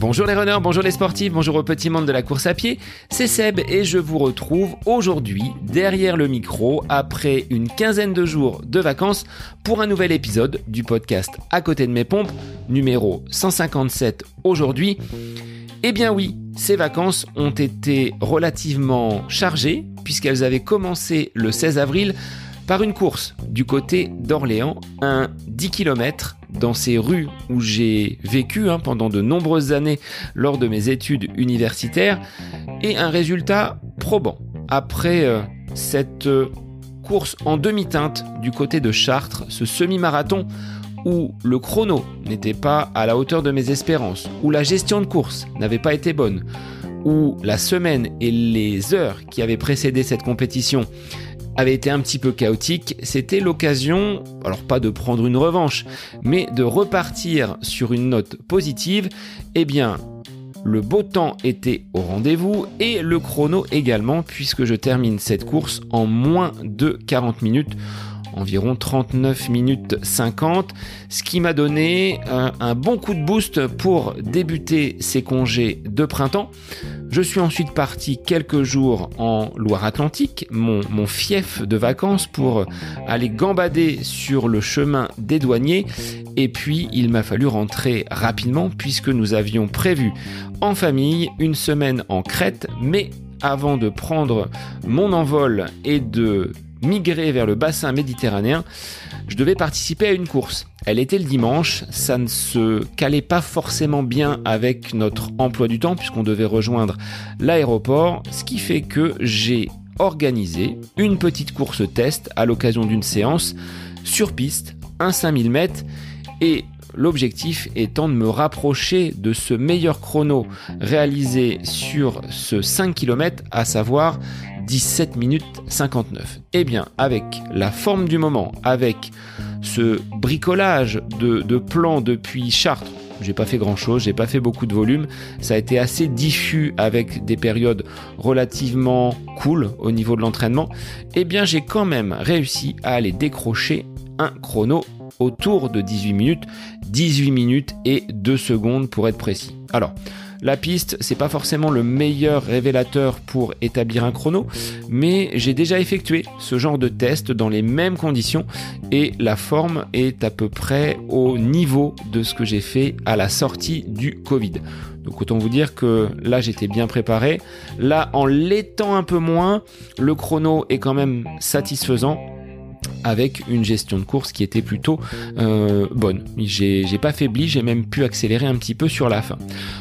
Bonjour les runners, bonjour les sportifs, bonjour au petit monde de la course à pied, c'est Seb et je vous retrouve aujourd'hui derrière le micro après une quinzaine de jours de vacances pour un nouvel épisode du podcast À côté de mes pompes, numéro 157 aujourd'hui. Eh bien oui, ces vacances ont été relativement chargées puisqu'elles avaient commencé le 16 avril par une course du côté d'Orléans, un 10 km dans ces rues où j'ai vécu hein, pendant de nombreuses années lors de mes études universitaires, et un résultat probant. Après euh, cette euh, course en demi-teinte du côté de Chartres, ce semi-marathon où le chrono n'était pas à la hauteur de mes espérances, où la gestion de course n'avait pas été bonne, où la semaine et les heures qui avaient précédé cette compétition avait été un petit peu chaotique, c'était l'occasion, alors pas de prendre une revanche, mais de repartir sur une note positive. Eh bien, le beau temps était au rendez-vous et le chrono également, puisque je termine cette course en moins de 40 minutes environ 39 minutes 50, ce qui m'a donné un, bon coup de boost pour débuter ces congés de printemps. Je suis ensuite parti quelques jours en Loire-Atlantique, mon, mon, fief de vacances, pour aller gambader sur le chemin des douaniers. Et puis, il m'a fallu rentrer rapidement puisque nous avions prévu en famille une semaine en Crète, mais avant de prendre mon envol et de migrer vers le bassin méditerranéen, je devais participer à une course. Elle était le dimanche, ça ne se calait pas forcément bien avec notre emploi du temps puisqu'on devait rejoindre l'aéroport, ce qui fait que j'ai organisé une petite course test à l'occasion d'une séance sur piste, un 5000 mètres, et l'objectif étant de me rapprocher de ce meilleur chrono réalisé sur ce 5 km, à savoir 17 minutes 59. Eh bien, avec la forme du moment, avec ce bricolage de, de plans depuis Chartres, j'ai pas fait grand chose, j'ai pas fait beaucoup de volume. Ça a été assez diffus avec des périodes relativement cool au niveau de l'entraînement. Eh bien, j'ai quand même réussi à aller décrocher un chrono autour de 18 minutes, 18 minutes et 2 secondes pour être précis. Alors, la piste, c'est pas forcément le meilleur révélateur pour établir un chrono, mais j'ai déjà effectué ce genre de test dans les mêmes conditions et la forme est à peu près au niveau de ce que j'ai fait à la sortie du Covid. Donc autant vous dire que là j'étais bien préparé. Là en l'étant un peu moins, le chrono est quand même satisfaisant avec une gestion de course qui était plutôt euh, bonne. J'ai pas faibli, j'ai même pu accélérer un petit peu sur la fin.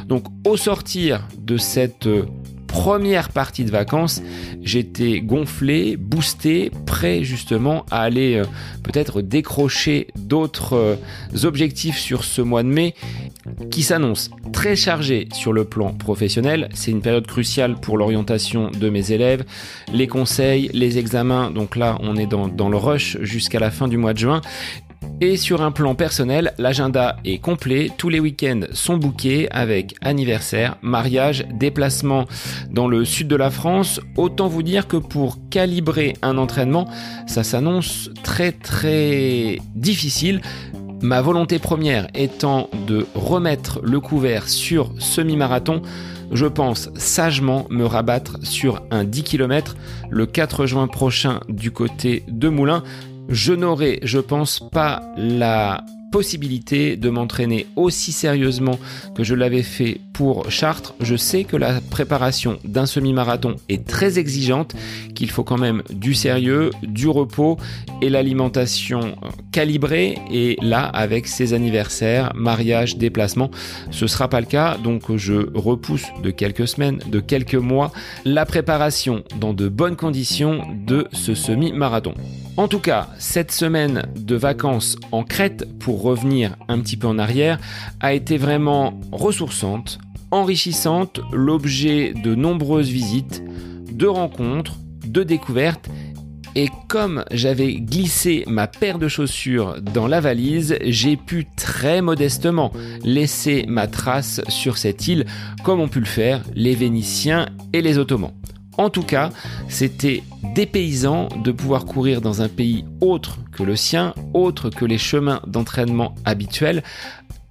Donc au sortir de cette euh, première partie de vacances, j'étais gonflé, boosté, prêt justement à aller euh, peut-être décrocher d'autres euh, objectifs sur ce mois de mai qui s'annonce très chargé sur le plan professionnel. C'est une période cruciale pour l'orientation de mes élèves, les conseils, les examens. Donc là, on est dans, dans le rush jusqu'à la fin du mois de juin. Et sur un plan personnel, l'agenda est complet, tous les week-ends sont bookés avec anniversaire, mariage, déplacement dans le sud de la France. Autant vous dire que pour calibrer un entraînement, ça s'annonce très très difficile. Ma volonté première étant de remettre le couvert sur semi-marathon, je pense sagement me rabattre sur un 10 km le 4 juin prochain du côté de Moulins je n'aurai, je pense, pas la possibilité de m'entraîner aussi sérieusement que je l'avais fait pour Chartres. Je sais que la préparation d'un semi-marathon est très exigeante, qu'il faut quand même du sérieux, du repos et l'alimentation calibrée. Et là, avec ces anniversaires, mariages, déplacements, ce sera pas le cas. Donc je repousse de quelques semaines, de quelques mois, la préparation dans de bonnes conditions de ce semi-marathon. En tout cas, cette semaine de vacances en Crète, pour revenir un petit peu en arrière, a été vraiment ressourçante, enrichissante, l'objet de nombreuses visites, de rencontres, de découvertes. Et comme j'avais glissé ma paire de chaussures dans la valise, j'ai pu très modestement laisser ma trace sur cette île, comme ont pu le faire les Vénitiens et les Ottomans. En tout cas, c'était dépaysant de pouvoir courir dans un pays autre que le sien, autre que les chemins d'entraînement habituels.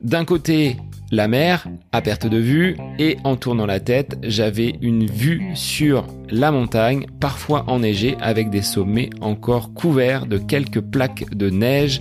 D'un côté, la mer à perte de vue et en tournant la tête, j'avais une vue sur la montagne, parfois enneigée avec des sommets encore couverts de quelques plaques de neige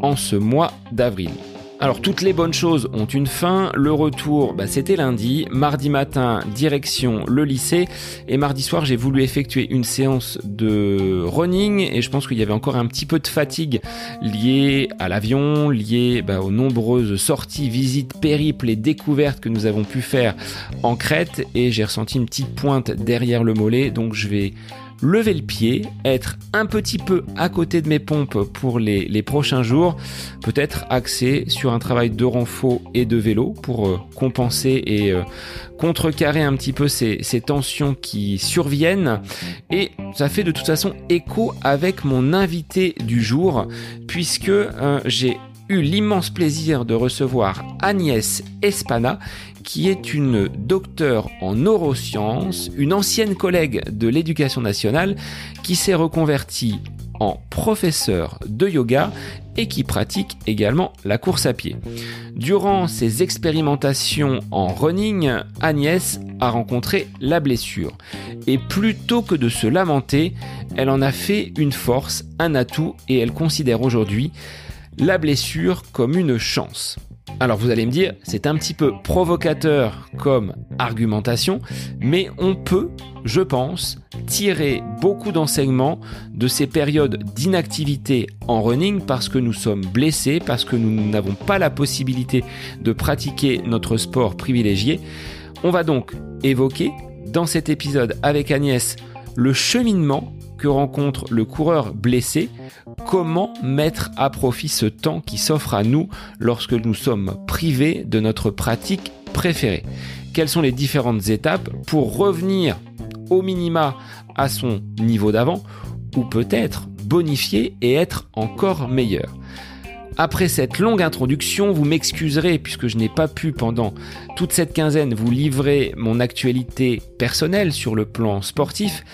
en ce mois d'avril. Alors toutes les bonnes choses ont une fin. Le retour, bah, c'était lundi. Mardi matin, direction le lycée. Et mardi soir, j'ai voulu effectuer une séance de running. Et je pense qu'il y avait encore un petit peu de fatigue liée à l'avion, liée bah, aux nombreuses sorties, visites, périples et découvertes que nous avons pu faire en Crète. Et j'ai ressenti une petite pointe derrière le mollet. Donc je vais lever le pied, être un petit peu à côté de mes pompes pour les, prochains jours, peut-être axé sur un travail de renfort et de vélo pour euh, compenser et euh, contrecarrer un petit peu ces, tensions qui surviennent. Et ça fait de toute façon écho avec mon invité du jour, puisque euh, j'ai eu l'immense plaisir de recevoir Agnès Espana, qui est une docteure en neurosciences, une ancienne collègue de l'éducation nationale, qui s'est reconvertie en professeur de yoga et qui pratique également la course à pied. Durant ses expérimentations en running, Agnès a rencontré la blessure. Et plutôt que de se lamenter, elle en a fait une force, un atout et elle considère aujourd'hui la blessure comme une chance. Alors vous allez me dire, c'est un petit peu provocateur comme argumentation, mais on peut, je pense, tirer beaucoup d'enseignements de ces périodes d'inactivité en running parce que nous sommes blessés, parce que nous n'avons pas la possibilité de pratiquer notre sport privilégié. On va donc évoquer dans cet épisode avec Agnès le cheminement que rencontre le coureur blessé, comment mettre à profit ce temps qui s'offre à nous lorsque nous sommes privés de notre pratique préférée? Quelles sont les différentes étapes pour revenir au minima à son niveau d'avant ou peut-être bonifier et être encore meilleur? Après cette longue introduction, vous m'excuserez puisque je n'ai pas pu pendant toute cette quinzaine vous livrer mon actualité personnelle sur le plan sportif.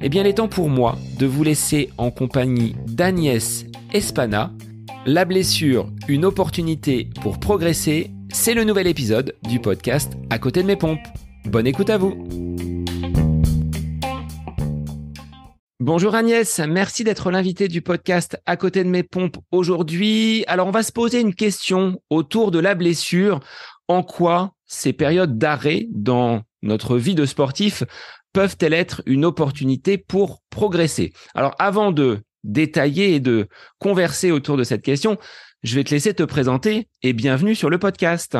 Eh bien, il est temps pour moi de vous laisser en compagnie d'Agnès Espana. La blessure, une opportunité pour progresser, c'est le nouvel épisode du podcast À côté de mes pompes. Bonne écoute à vous. Bonjour Agnès, merci d'être l'invité du podcast À côté de mes pompes aujourd'hui. Alors on va se poser une question autour de la blessure. En quoi ces périodes d'arrêt dans notre vie de sportif peuvent-elles être une opportunité pour progresser? Alors avant de détailler et de converser autour de cette question, je vais te laisser te présenter et bienvenue sur le podcast.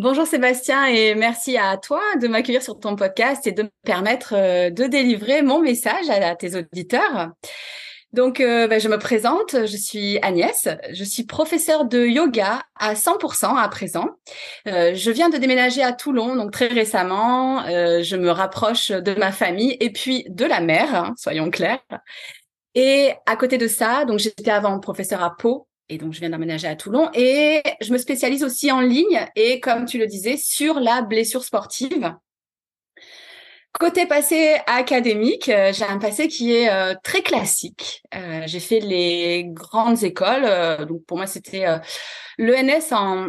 Bonjour Sébastien et merci à toi de m'accueillir sur ton podcast et de me permettre euh, de délivrer mon message à, tes auditeurs. Donc, euh, ben, je me présente, je suis Agnès, je suis professeure de yoga à 100% à présent. Euh, je viens de déménager à Toulon, donc très récemment. je me rapproche de ma famille et puis de la mer, hein, soyons clairs. Et à côté de ça, donc j'étais avant professeure à Pau et donc je viens d'emménager à Toulon et je me spécialise aussi en ligne et comme tu le disais sur la blessure sportive. Côté passé académique, euh, j'ai un passé qui est euh, très classique. Euh, j'ai fait les grandes écoles, donc pour moi c'était l'ENS en,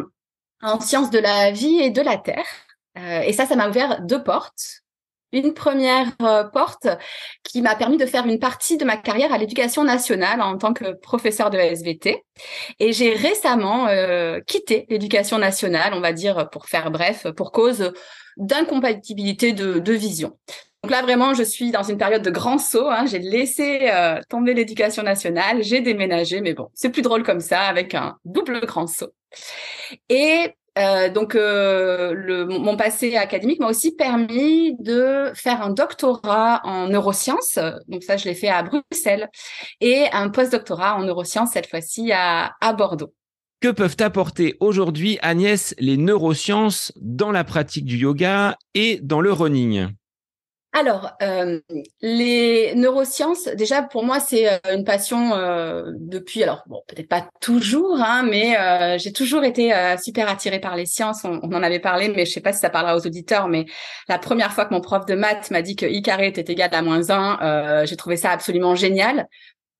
en sciences de la vie et de la terre. et ça, ça m'a ouvert deux portes une première euh, porte qui m'a permis de faire une partie de ma carrière à l'éducation nationale en tant que professeur de SVT. Et j'ai récemment euh, quitté l'éducation nationale, on va dire pour faire bref, pour cause d'incompatibilité de, vision. Donc là, vraiment, je suis dans une période de grand saut. Hein. J'ai laissé euh, tomber l'éducation nationale, j'ai déménagé, mais bon, c'est plus drôle comme ça, avec un double grand saut. Et euh, donc, euh, mon passé académique m'a aussi permis de faire un doctorat en neurosciences. Donc ça, je l'ai fait à Bruxelles et un post-doctorat en neurosciences cette fois-ci à, à Bordeaux. Que peuvent apporter aujourd'hui, Agnès, les neurosciences dans la pratique du yoga et dans le running? Alors, euh, les neurosciences, déjà pour moi, c'est euh, une passion euh, depuis, alors bon, peut-être pas toujours, hein, mais j'ai toujours été super attirée par les sciences. On, en avait parlé, mais je sais pas si ça parlera aux auditeurs, mais la première fois que mon prof de maths m'a dit que i carré était égal à moins 1, j'ai trouvé ça absolument génial.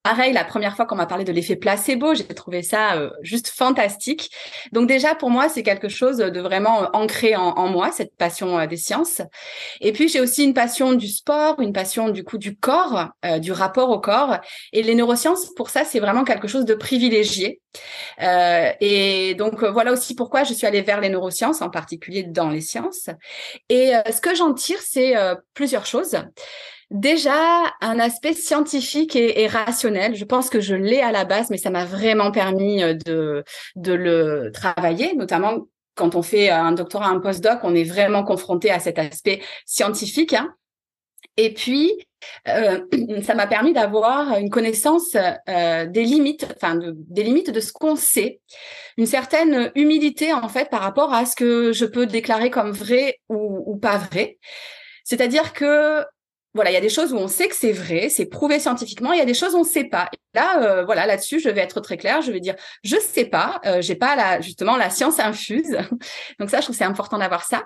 Pareil, la première fois qu'on m'a parlé de l'effet placebo, j'ai trouvé ça euh, juste fantastique. Donc déjà, pour moi, c'est quelque chose de vraiment euh, ancré en, moi, cette passion euh, des sciences. Et puis, j'ai aussi une passion du sport, une passion du coup du corps, du rapport au corps. Et les neurosciences, pour ça, c'est vraiment quelque chose de privilégié. et donc, voilà aussi pourquoi je suis allée vers les neurosciences, en particulier dans les sciences. Et ce que j'en tire, c'est plusieurs choses. Déjà, un aspect scientifique et, rationnel. Je pense que je l'ai à la base, mais ça m'a vraiment permis euh, de, de le travailler, notamment quand on fait un doctorat, un postdoc, on est vraiment confronté à cet aspect scientifique. Hein. Et puis, euh, ça m'a permis d'avoir une connaissance euh, des limites, enfin des limites de ce qu'on sait, une certaine humilité en fait par rapport à ce que je peux déclarer comme vrai ou pas vrai. C'est-à-dire que voilà, il y a des choses où on sait que c'est vrai, c'est prouvé scientifiquement. Il y a des choses où on ne sait pas. là, euh, voilà, là-dessus, je vais être très claire. Je vais dire, je sais pas. Euh, j'ai pas la, justement la science infuse. Donc ça, je trouve c'est important d'avoir ça.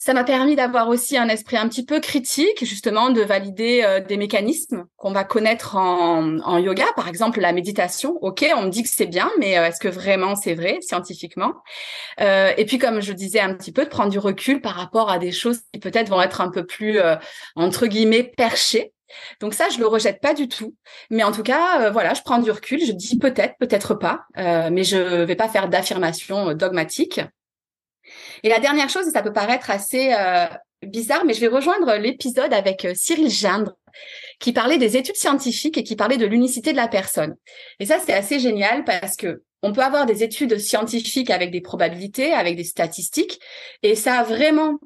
Ça m'a permis d'avoir aussi un esprit un petit peu critique, justement, de valider euh, des mécanismes qu'on va connaître en, yoga, par exemple la méditation. Ok, on me dit que c'est bien, mais euh, est-ce que vraiment c'est vrai scientifiquement? Euh, Et puis, comme je disais un petit peu, de prendre du recul par rapport à des choses qui peut-être vont être un peu plus entre guillemets perchées. Donc ça, je le rejette pas du tout. Mais en tout cas, voilà, je prends du recul. Je dis peut-être, peut-être pas, mais je vais pas faire d'affirmation dogmatique. Et la dernière chose, ça peut paraître assez euh, bizarre, mais je vais rejoindre l'épisode avec euh, Cyril Gindre qui parlait des études scientifiques et qui parlait de l'unicité de la personne. Et ça, c'est assez génial parce que on peut avoir des études scientifiques avec des probabilités, avec des statistiques, et ça vraiment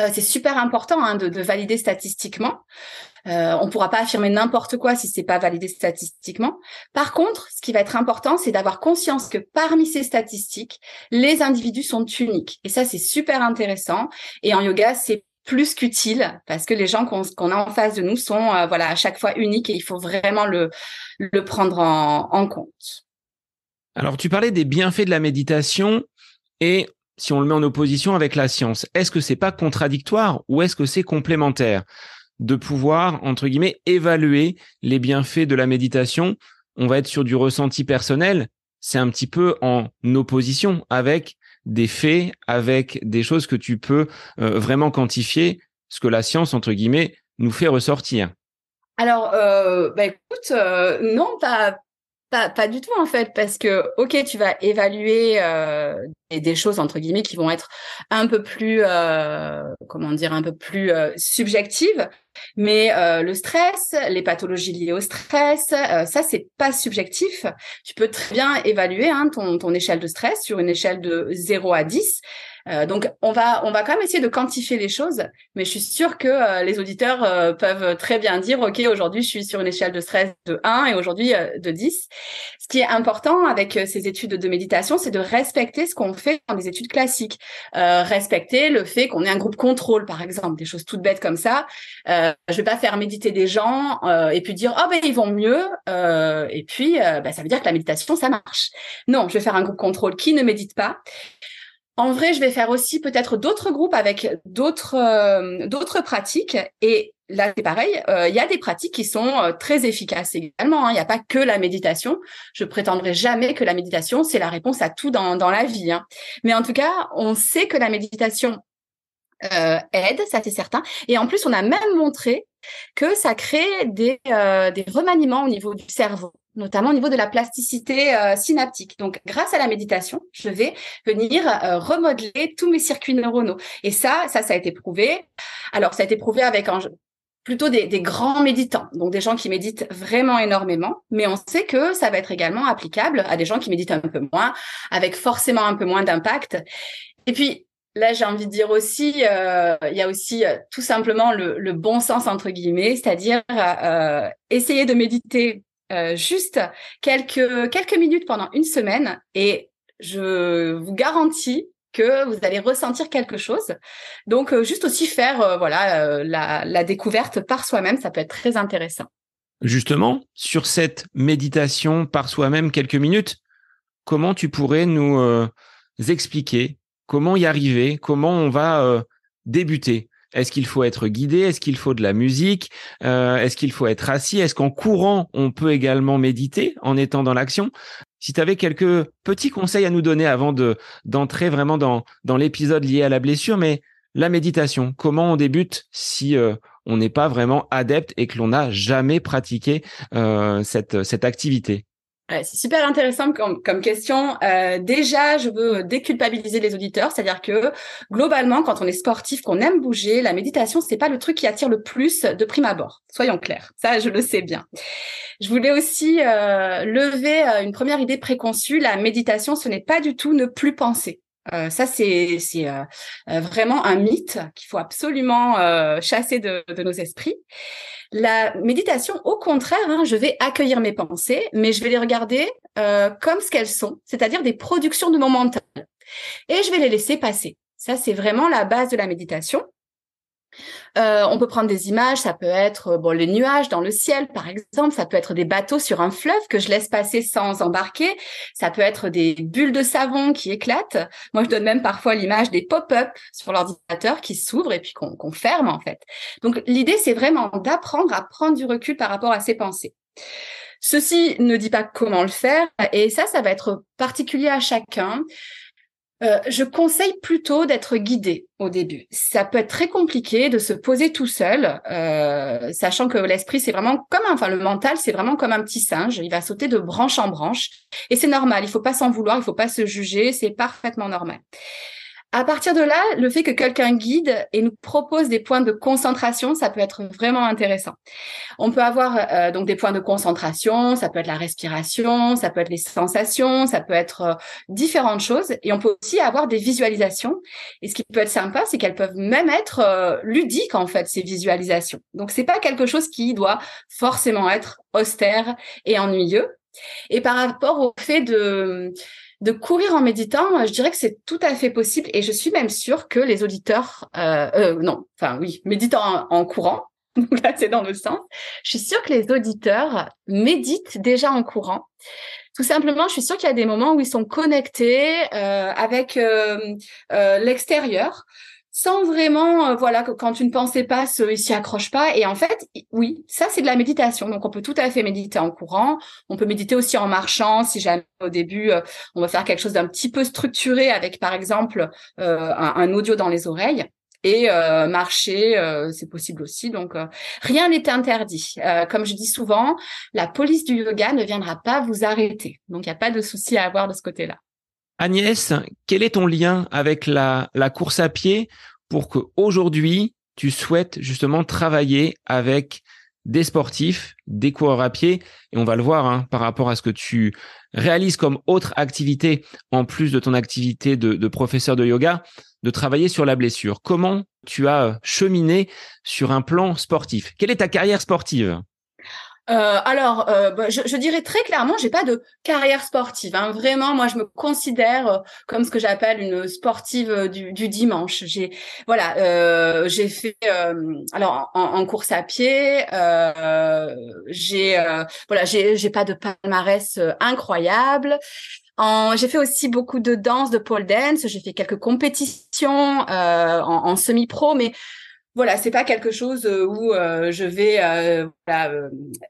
euh, c'est super important hein, de, valider statistiquement. Euh, on ne pourra pas affirmer n'importe quoi si c'est pas validé statistiquement. Par contre, ce qui va être important, c'est d'avoir conscience que parmi ces statistiques, les individus sont uniques. Et ça, c'est super intéressant. Et en yoga, c'est plus qu'utile parce que les gens qu'on a en face de nous sont euh, voilà à chaque fois uniques et il faut vraiment le, le prendre en, en compte. Alors tu parlais des bienfaits de la méditation et si on le met en opposition avec la science, est-ce que c'est pas contradictoire ou est-ce que c'est complémentaire? De pouvoir, entre guillemets, évaluer les bienfaits de la méditation. On va être sur du ressenti personnel. C'est un petit peu en opposition avec des faits, avec des choses que tu peux euh, vraiment quantifier, ce que la science, entre guillemets, nous fait ressortir. Alors, euh, bah écoute, euh, non, pas, pas, pas, du tout en fait, parce que ok, tu vas évaluer euh, des, choses entre guillemets qui vont être un peu plus, euh, comment dire, un peu plus euh, subjectives, mais euh, le stress, les pathologies liées au stress, euh, ça c'est pas subjectif. Tu peux très bien évaluer hein, ton, ton échelle de stress sur une échelle de 0 à 10. Euh, donc, on va, on va quand même essayer de quantifier les choses, mais je suis sûre que euh, les auditeurs euh, peuvent très bien dire, OK, aujourd'hui, je suis sur une échelle de stress de 1 et aujourd'hui de 10. Ce qui est important avec ces études de méditation, c'est de respecter ce qu'on fait dans des études classiques. respecter le fait qu'on ait un groupe contrôle, par exemple, des choses toutes bêtes comme ça. je vais pas faire méditer des gens et puis dire, oh ben, ils vont mieux. et puis, ben, ça veut dire que la méditation, ça marche. Non, je vais faire un groupe contrôle qui ne médite pas en vrai, je vais faire aussi peut-être d'autres groupes avec d'autres euh, d'autres pratiques. Et là, c'est pareil. Euh, il y a des pratiques qui sont euh, très efficaces également. Hein. Il n'y a pas que la méditation. Je prétendrai jamais que la méditation c'est la réponse à tout dans dans la vie. Hein. Mais en tout cas, on sait que la méditation aide, ça c'est certain. Et en plus, on a même montré que ça crée des, des remaniements au niveau du cerveau notamment au niveau de la plasticité euh, synaptique. Donc, grâce à la méditation, je vais venir euh, remodeler tous mes circuits neuronaux. Et ça, ça, ça a été prouvé. Alors, ça a été prouvé avec plutôt des, des, grands méditants, donc des gens qui méditent vraiment énormément, mais on sait que ça va être également applicable à des gens qui méditent un peu moins, avec forcément un peu moins d'impact. Et puis, Là, j'ai envie de dire aussi, euh, il y a aussi tout simplement le, bon sens entre guillemets, c'est-à-dire essayer de méditer euh, juste quelques, quelques minutes pendant une semaine et je vous garantis que vous allez ressentir quelque chose. Donc, juste aussi faire voilà la découverte par soi-même, ça peut être très intéressant. Justement, sur cette méditation par soi-même quelques minutes, comment tu pourrais nous expliquer comment y arriver, comment on va débuter. Est-ce qu'il faut être guidé? Est-ce qu'il faut de la musique? Euh, Est-ce qu'il faut être assis? Est-ce qu'en courant, on peut également méditer en étant dans l'action? Si tu avais quelques petits conseils à nous donner avant de d'entrer vraiment dans, dans l'épisode lié à la blessure, mais la méditation, comment on débute si euh, on n'est pas vraiment adepte et que l'on n'a jamais pratiqué euh, cette, cette activité? C'est super intéressant comme, question. Euh, déjà, je veux déculpabiliser les auditeurs, c'est-à-dire que globalement, quand on est sportif, qu'on aime bouger, la méditation, c'est pas le truc qui attire le plus de prime abord. Soyons clairs, ça, je le sais bien. Je voulais aussi euh, lever euh, une première idée préconçue. La méditation, ce n'est pas du tout ne plus penser. Euh, ça, c'est euh, euh, vraiment un mythe qu'il faut absolument chasser de, nos esprits. La méditation, au contraire, hein, je vais accueillir mes pensées, mais je vais les regarder comme ce qu'elles sont, c'est-à-dire des productions de mon mental. Et je vais les laisser passer. Ça, c'est vraiment la base de la méditation. Euh, on peut prendre des images, ça peut être euh, bon les nuages dans le ciel par exemple, ça peut être des bateaux sur un fleuve que je laisse passer sans embarquer, ça peut être des bulles de savon qui éclatent. Moi je donne même parfois l'image des pop-up sur l'ordinateur qui s'ouvrent et puis qu'on ferme en fait. Donc l'idée c'est vraiment d'apprendre à prendre du recul par rapport à ses pensées. Ceci ne dit pas comment le faire et ça ça va être particulier à chacun. Euh, je conseille plutôt d'être guidé au début. Ça peut être très compliqué de se poser tout seul, euh, sachant que l'esprit, c'est vraiment comme un, enfin le mental, c'est vraiment comme un petit singe. Il va sauter de branche en branche, et c'est normal. Il faut pas s'en vouloir, il faut pas se juger, c'est parfaitement normal. À partir de là, le fait que quelqu'un guide et nous propose des points de concentration, ça peut être vraiment intéressant. On peut avoir euh, donc des points de concentration, ça peut être la respiration, ça peut être les sensations, ça peut être euh, différentes choses, et on peut aussi avoir des visualisations. Et ce qui peut être sympa, c'est qu'elles peuvent même être euh, ludiques en fait ces visualisations. Donc c'est pas quelque chose qui doit forcément être austère et ennuyeux. Et par rapport au fait de de courir en méditant, je dirais que c'est tout à fait possible et je suis même sûre que les auditeurs, euh, euh non, enfin oui, méditant en, courant, donc là c'est dans le sens, je suis sûre que les auditeurs méditent déjà en courant. Tout simplement, je suis sûre qu'il y a des moments où ils sont connectés euh, avec euh, l'extérieur sans vraiment, euh, voilà, quand tu ne pensais pas, il s'y accroche pas. Et en fait, oui, ça c'est de la méditation. Donc on peut tout à fait méditer en courant. On peut méditer aussi en marchant. Si jamais au début euh, on va faire quelque chose d'un petit peu structuré avec par exemple euh, un, audio dans les oreilles. Et marcher, c'est possible aussi. Donc rien n'est interdit. comme je dis souvent, la police du yoga ne viendra pas vous arrêter. Donc il n'y a pas de souci à avoir de ce côté-là. Agnès, quel est ton lien avec la, course à pied pour que aujourd'hui tu souhaites justement travailler avec des sportifs, des coureurs à pied, et on va le voir hein, par rapport à ce que tu réalises comme autre activité en plus de ton activité de professeur de yoga, de travailler sur la blessure. Comment tu as cheminé sur un plan sportif? Quelle est ta carrière sportive? Euh, alors, euh, bah, je, je, dirais très clairement, j'ai pas de carrière sportive. Hein. Vraiment, moi, je me considère euh, comme ce que j'appelle une sportive euh, du, du dimanche. J'ai, voilà, euh, j'ai fait, alors en, en, course à pied, j'ai, voilà, j'ai, j'ai pas de palmarès incroyable. J'ai fait aussi beaucoup de danse, de pole dance. J'ai fait quelques compétitions en, en semi-pro, mais voilà, c'est pas quelque chose euh, où euh, je vais euh,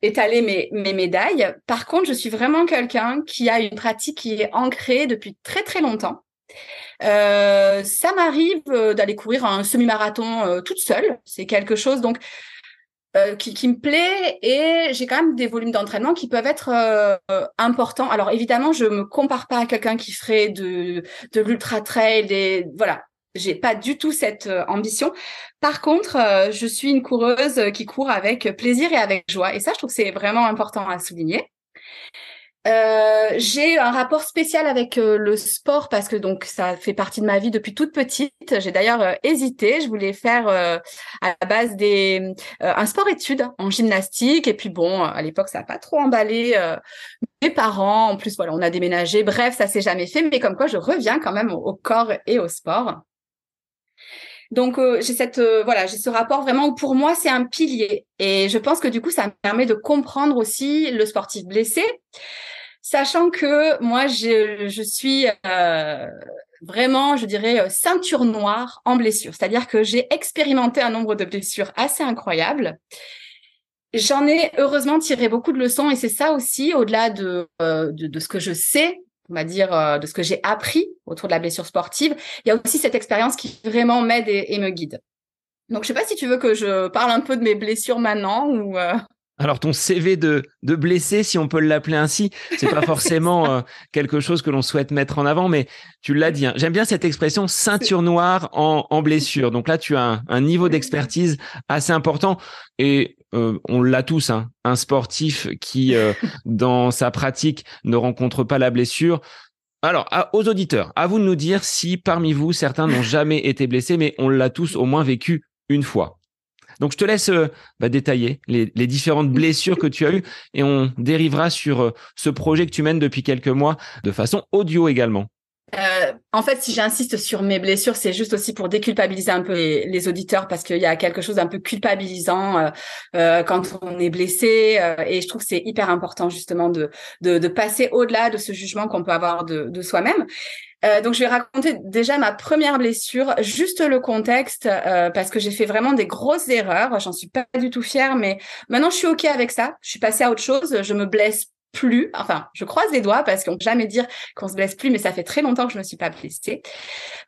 étaler mes, médailles. Par contre, je suis vraiment quelqu'un qui a une pratique qui est ancrée depuis très très longtemps. ça m'arrive d'aller courir un semi-marathon toute seule. C'est quelque chose donc qui, qui, me plaît et j'ai quand même des volumes d'entraînement qui peuvent être importants. Alors évidemment, je me compare pas à quelqu'un qui ferait de, de l'ultra trail, voilà j'ai pas du tout cette euh, ambition. Par contre, euh, je suis une coureuse qui court avec plaisir et avec joie. Et ça, je trouve que c'est vraiment important à souligner. euh, j'ai un rapport spécial avec euh, le sport parce que donc ça fait partie de ma vie depuis toute petite. J'ai d'ailleurs euh, hésité. Je voulais faire à la base des un sport-études en gymnastique et puis bon à l'époque ça n'a pas trop emballé mes parents. En plus voilà on a déménagé. Bref ça s'est jamais fait. Mais comme quoi je reviens quand même au, corps et au sport. Donc j'ai cette voilà j'ai ce rapport vraiment où pour moi c'est un pilier et je pense que du coup ça me permet de comprendre aussi le sportif blessé sachant que moi, je, je suis euh, vraiment, je dirais, euh, ceinture noire en blessure. C'est-à-dire que j'ai expérimenté un nombre de blessures assez incroyables. J'en ai heureusement tiré beaucoup de leçons et c'est ça aussi, au-delà de, euh, de, de, ce que je sais, on va dire, de ce que j'ai appris autour de la blessure sportive, il y a aussi cette expérience qui vraiment m'aide et, me guide. Donc, je sais pas si tu veux que je parle un peu de mes blessures maintenant ou. Alors ton CV de, de blessé, si on peut l'appeler ainsi, c'est pas forcément euh, quelque chose que l'on souhaite mettre en avant, mais tu l'as dit. Hein. J'aime bien cette expression ceinture noire en, en blessure. Donc là, tu as un, niveau d'expertise assez important et euh, on l'a tous. Hein. un sportif qui, euh, dans sa pratique, ne rencontre pas la blessure. Alors, aux auditeurs, à vous de nous dire si parmi vous, certains n'ont jamais été blessés, mais on l'a tous au moins vécu une fois. Donc, je te laisse euh, bah, détailler les, différentes blessures que tu as eues et on dérivera sur ce projet que tu mènes depuis quelques mois de façon audio également. Euh, en fait, si j'insiste sur mes blessures, c'est juste aussi pour déculpabiliser un peu les, auditeurs parce qu'il y a quelque chose d'un peu culpabilisant quand on est blessé et je trouve que c'est hyper important justement de, de, passer au-delà de ce jugement qu'on peut avoir de, de soi-même. Euh, donc je vais raconter déjà ma première blessure, juste le contexte euh, parce que j'ai fait vraiment des grosses erreurs. J'en suis pas du tout fière, mais maintenant je suis ok avec ça. Je suis passée à autre chose. Je me blesse plus. Enfin, je croise les doigts parce qu'on peut jamais dire qu'on se blesse plus, mais ça fait très longtemps que je ne me suis pas blessée.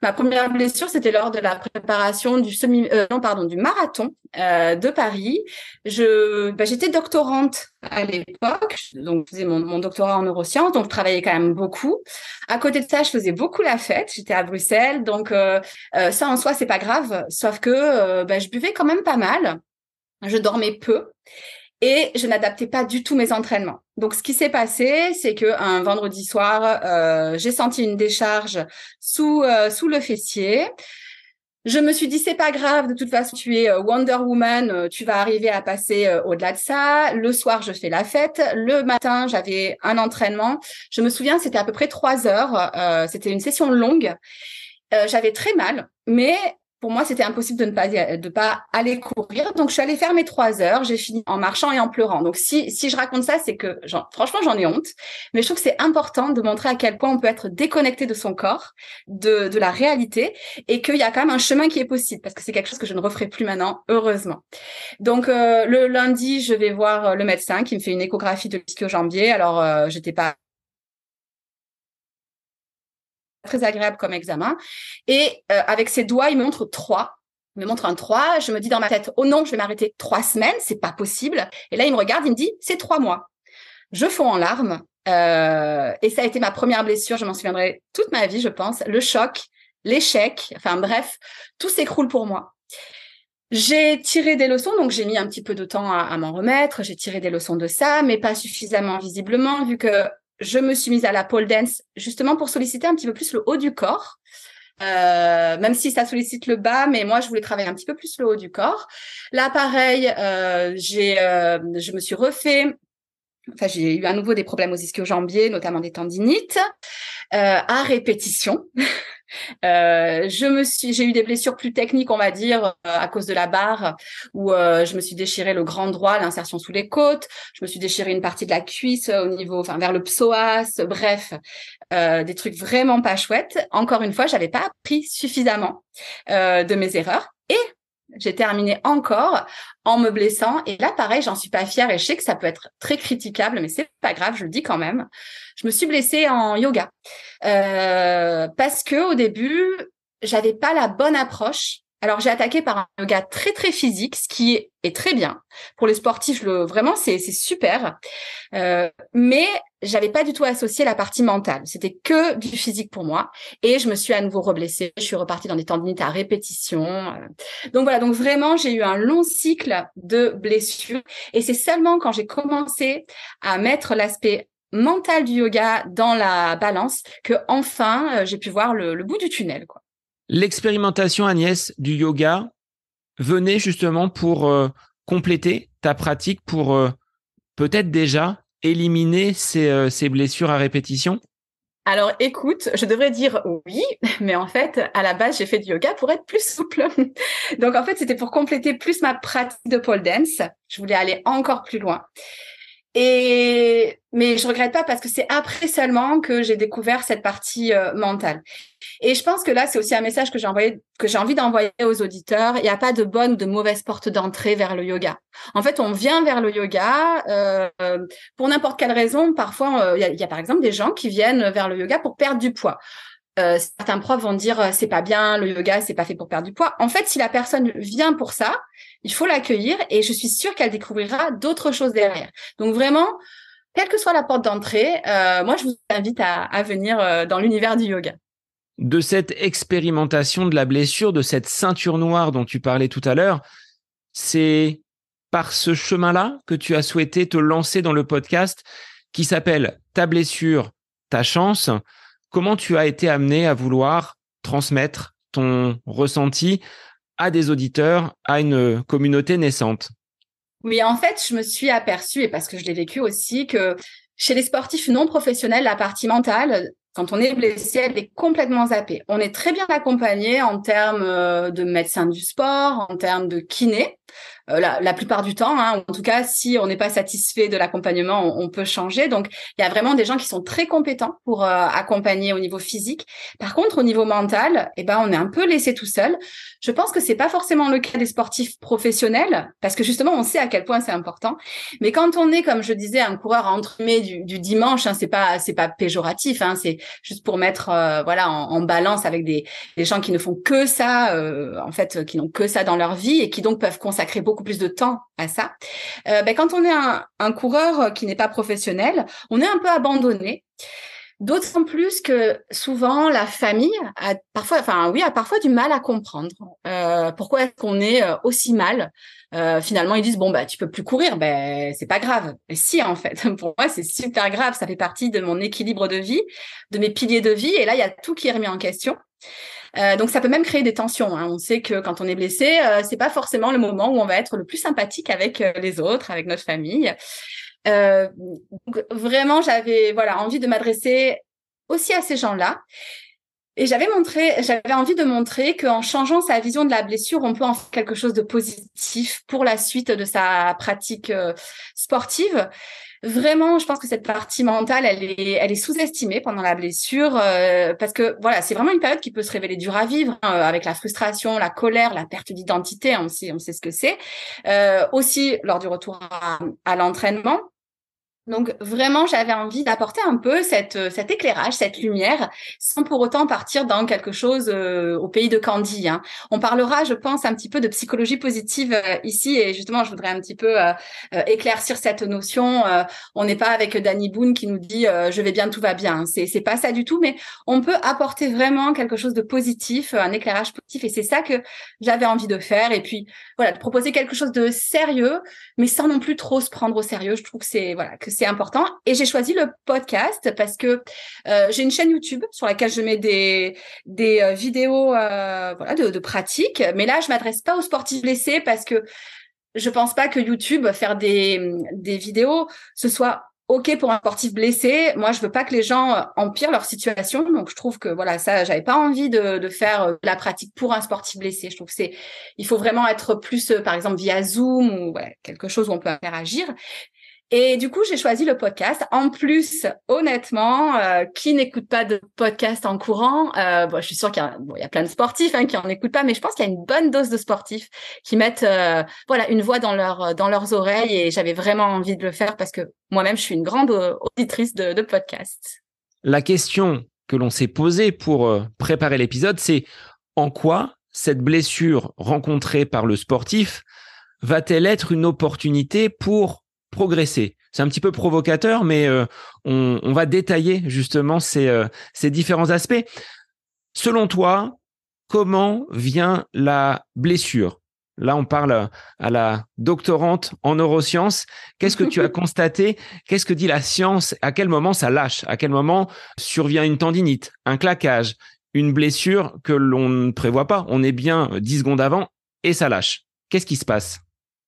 Ma première blessure, c'était lors de la préparation du semi, euh, non pardon, du marathon euh, de Paris. Je, bah, j'étais doctorante à l'époque, donc je faisais mon, doctorat en neurosciences, donc je travaillais quand même beaucoup. À côté de ça, je faisais beaucoup la fête. J'étais à Bruxelles, donc euh, ça en soi c'est pas grave, sauf que bah, je buvais quand même pas mal. Je dormais peu et je n'adaptais pas du tout mes entraînements. Donc, ce qui s'est passé, c'est que un vendredi soir, euh, j'ai senti une décharge sous euh, sous le fessier. Je me suis dit c'est pas grave, de toute façon tu es euh, Wonder Woman, tu vas arriver à passer au-delà de ça. Le soir je fais la fête, le matin j'avais un entraînement. Je me souviens c'était à peu près trois heures, c'était une session longue. j'avais très mal, mais pour moi, c'était impossible de ne pas de pas aller courir. Donc, je suis allée faire mes trois heures. J'ai fini en marchant et en pleurant. Donc, si si je raconte ça, c'est que franchement, j'en ai honte. Mais je trouve que c'est important de montrer à quel point on peut être déconnecté de son corps, de de la réalité, et qu'il y a quand même un chemin qui est possible. Parce que c'est quelque chose que je ne referai plus maintenant, heureusement. Donc, euh, le lundi, je vais voir le médecin qui me fait une échographie de l'ischio-jambier. Alors, euh, j'étais pas très agréable comme examen. Et euh, avec ses doigts, il me montre trois. Il me montre un 3. Je me dis dans ma tête, oh non, je vais m'arrêter trois semaines, c'est pas possible. Et là, il me regarde, il me dit, c'est trois mois. Je fonds en larmes. Euh, et ça a été ma première blessure, je m'en souviendrai toute ma vie, je pense. Le choc, l'échec, enfin bref, tout s'écroule pour moi. J'ai tiré des leçons, donc j'ai mis un petit peu de temps à, à m'en remettre. J'ai tiré des leçons de ça, mais pas suffisamment visiblement, vu que je me suis mise à la pole dance justement pour solliciter un petit peu plus le haut du corps. Euh, même si ça sollicite le bas, mais moi je voulais travailler un petit peu plus le haut du corps. Là, pareil, euh, j'ai, euh, je me suis refait. Enfin, j'ai eu à nouveau des problèmes aux ischio-jambiers, notamment des tendinites, à répétition. Euh, je me suis, j'ai eu des blessures plus techniques, on va dire, euh, à cause de la barre, où euh, je me suis déchiré le grand droit, l'insertion sous les côtes. Je me suis déchiré une partie de la cuisse au niveau, enfin vers le psoas. Bref, des trucs vraiment pas chouettes. Encore une fois, j'avais pas appris suffisamment de mes erreurs et j'ai terminé encore en me blessant. Et là, pareil, j'en suis pas fière et je sais que ça peut être très critiquable, mais c'est pas grave, je le dis quand même. Je me suis blessée en yoga euh, parce que au début, j'avais pas la bonne approche alors j'ai attaqué par un yoga très très physique, ce qui est, très bien pour les sportifs. Le, vraiment c'est super, euh, mais j'avais pas du tout associé la partie mentale. C'était que du physique pour moi, et je me suis à nouveau reblessée. Je suis repartie dans des tendinites à répétition. Euh. Donc voilà, donc vraiment j'ai eu un long cycle de blessures, et c'est seulement quand j'ai commencé à mettre l'aspect mental du yoga dans la balance que enfin j'ai pu voir le, bout du tunnel. L'expérimentation Agnès du yoga venait justement pour compléter ta pratique pour peut-être déjà éliminer ces, ces blessures à répétition? Alors écoute, je devrais dire oui, mais en fait, à la base, j'ai fait du yoga pour être plus souple. Donc en fait, c'était pour compléter plus ma pratique de pole dance. Je voulais aller encore plus loin. Et mais je regrette pas parce que c'est après seulement que j'ai découvert cette partie euh, mentale. Et je pense que là, c'est aussi un message que j'ai envoyé, que j'ai envie d'envoyer aux auditeurs. Il n'y a pas de bonne, de mauvaise porte d'entrée vers le yoga. En fait, on vient vers le yoga euh, pour n'importe quelle raison. Parfois, euh, il y, y, a par exemple des gens qui viennent vers le yoga pour perdre du poids. Euh, certains profs vont dire euh, c'est pas bien, le yoga c'est pas fait pour perdre du poids. En fait, si la personne vient pour ça, il faut l'accueillir et je suis sûre qu'elle découvrira d'autres choses derrière. Donc vraiment, quelle que soit la porte d'entrée, euh, moi je vous invite à, à venir dans l'univers du yoga. De cette expérimentation de la blessure, de cette ceinture noire dont tu parlais tout à l'heure, c'est par ce chemin-là que tu as souhaité te lancer dans le podcast qui s'appelle Ta blessure, ta chance. Comment tu as été amené à vouloir transmettre ton ressenti à des auditeurs, à une communauté naissante? Oui, en fait, je me suis aperçue, et parce que je l'ai vécu aussi, que chez les sportifs non professionnels, la partie mentale, quand on est blessé, elle est complètement zappée. On est très bien accompagné en termes euh, de médecins du sport, en termes de kiné. Euh, la, plupart du temps. Hein. En tout cas, si on n'est pas satisfait de l'accompagnement, on, peut changer. Donc, il y a vraiment des gens qui sont très compétents pour euh, accompagner au niveau physique. Par contre, au niveau mental, eh ben, on est un peu laissé tout seul. Je pense que c'est pas forcément le cas des sportifs professionnels, parce que justement, on sait à quel point c'est important. Mais quand on est, comme je disais, un coureur entre du, du dimanche, hein, c'est pas c'est pas péjoratif. Hein, c'est juste pour mettre euh, voilà en, balance avec des, des gens qui ne font que ça, en fait, qui n'ont que ça dans leur vie et qui donc peuvent consacrer beaucoup plus de temps à ça. Euh, ben, quand on est un, coureur qui n'est pas professionnel, on est un peu abandonné. D'autant plus que souvent la famille a parfois, enfin oui, a parfois du mal à comprendre euh, pourquoi est-ce qu'on est euh, aussi mal. Euh, finalement, ils disent bon bah tu peux plus courir, ben c'est pas grave. Si en fait, pour moi c'est super grave. Ça fait partie de mon équilibre de vie, de mes piliers de vie. Et là il y a tout qui est remis en question. Euh, donc ça peut même créer des tensions. Hein. On sait que quand on est blessé, euh, c'est pas forcément le moment où on va être le plus sympathique avec euh, les autres, avec notre famille. Euh, donc vraiment, j'avais voilà envie de m'adresser aussi à ces gens-là. Et j'avais montré, j'avais envie de montrer qu'en changeant sa vision de la blessure, on peut en faire quelque chose de positif pour la suite de sa pratique sportive vraiment, je pense que cette partie mentale, elle est, elle est sous-estimée pendant la blessure euh, parce que voilà, c'est vraiment une période qui peut se révéler dure à vivre hein, avec la frustration, la colère, la perte d'identité. On sait, on sait ce que c'est. Euh, aussi lors du retour à l'entraînement. Donc vraiment, j'avais envie d'apporter un peu euh, cet éclairage, cette lumière, sans pour autant partir dans quelque chose euh, au pays de Candy. Hein. On parlera, je pense, un petit peu de psychologie positive euh, ici, et justement, je voudrais un petit peu éclaircir cette notion. on n'est pas avec Danny Boone qui nous dit je vais bien, tout va bien. C'est c'est pas ça du tout, mais on peut apporter vraiment quelque chose de positif, un éclairage et c'est ça que j'avais envie de faire. Et puis voilà, de proposer quelque chose de sérieux, mais sans non plus trop se prendre au sérieux. Je trouve que c'est important. Et j'ai choisi le podcast parce que euh, j'ai une chaîne YouTube sur laquelle je mets des, euh, vidéos euh, de, de pratique. Mais là, je m'adresse pas aux sportifs blessés parce que je pense pas que YouTube, faire des, des vidéos, ce soit OK pour un sportif blessé. Moi, je veux pas que les gens empirent leur situation. Donc, je trouve que voilà, ça, j'avais pas envie de, de faire la pratique pour un sportif blessé. Je trouve que c'est, il faut vraiment être plus, par exemple, via Zoom ou quelque chose où on peut interagir. Et du coup, j'ai choisi le podcast. En plus, honnêtement, euh, qui n'écoute pas de podcast en courant euh, bon, Je suis sûre qu'il y, a, bon, y a plein de sportifs hein, qui en écoutent pas, mais je pense qu'il y a une bonne dose de sportifs qui mettent euh, voilà une voix dans, leur, dans leurs oreilles. Et j'avais vraiment envie de le faire parce que moi-même, je suis une grande auditrice de, de podcasts. La question que l'on s'est posée pour euh, préparer l'épisode, c'est en quoi cette blessure rencontrée par le sportif va-t-elle être une opportunité pour progresser. C'est un petit peu provocateur, mais euh, on, va détailler justement ces, euh, ces différents aspects. Selon toi, comment vient la blessure? Là, on parle à la doctorante en neurosciences. Qu'est-ce que tu as constaté? Qu'est-ce que dit la science? À quel moment ça lâche? À quel moment survient une tendinite, un claquage, une blessure que l'on ne prévoit pas? On est bien 10 secondes avant et ça lâche. Qu'est-ce qui se passe?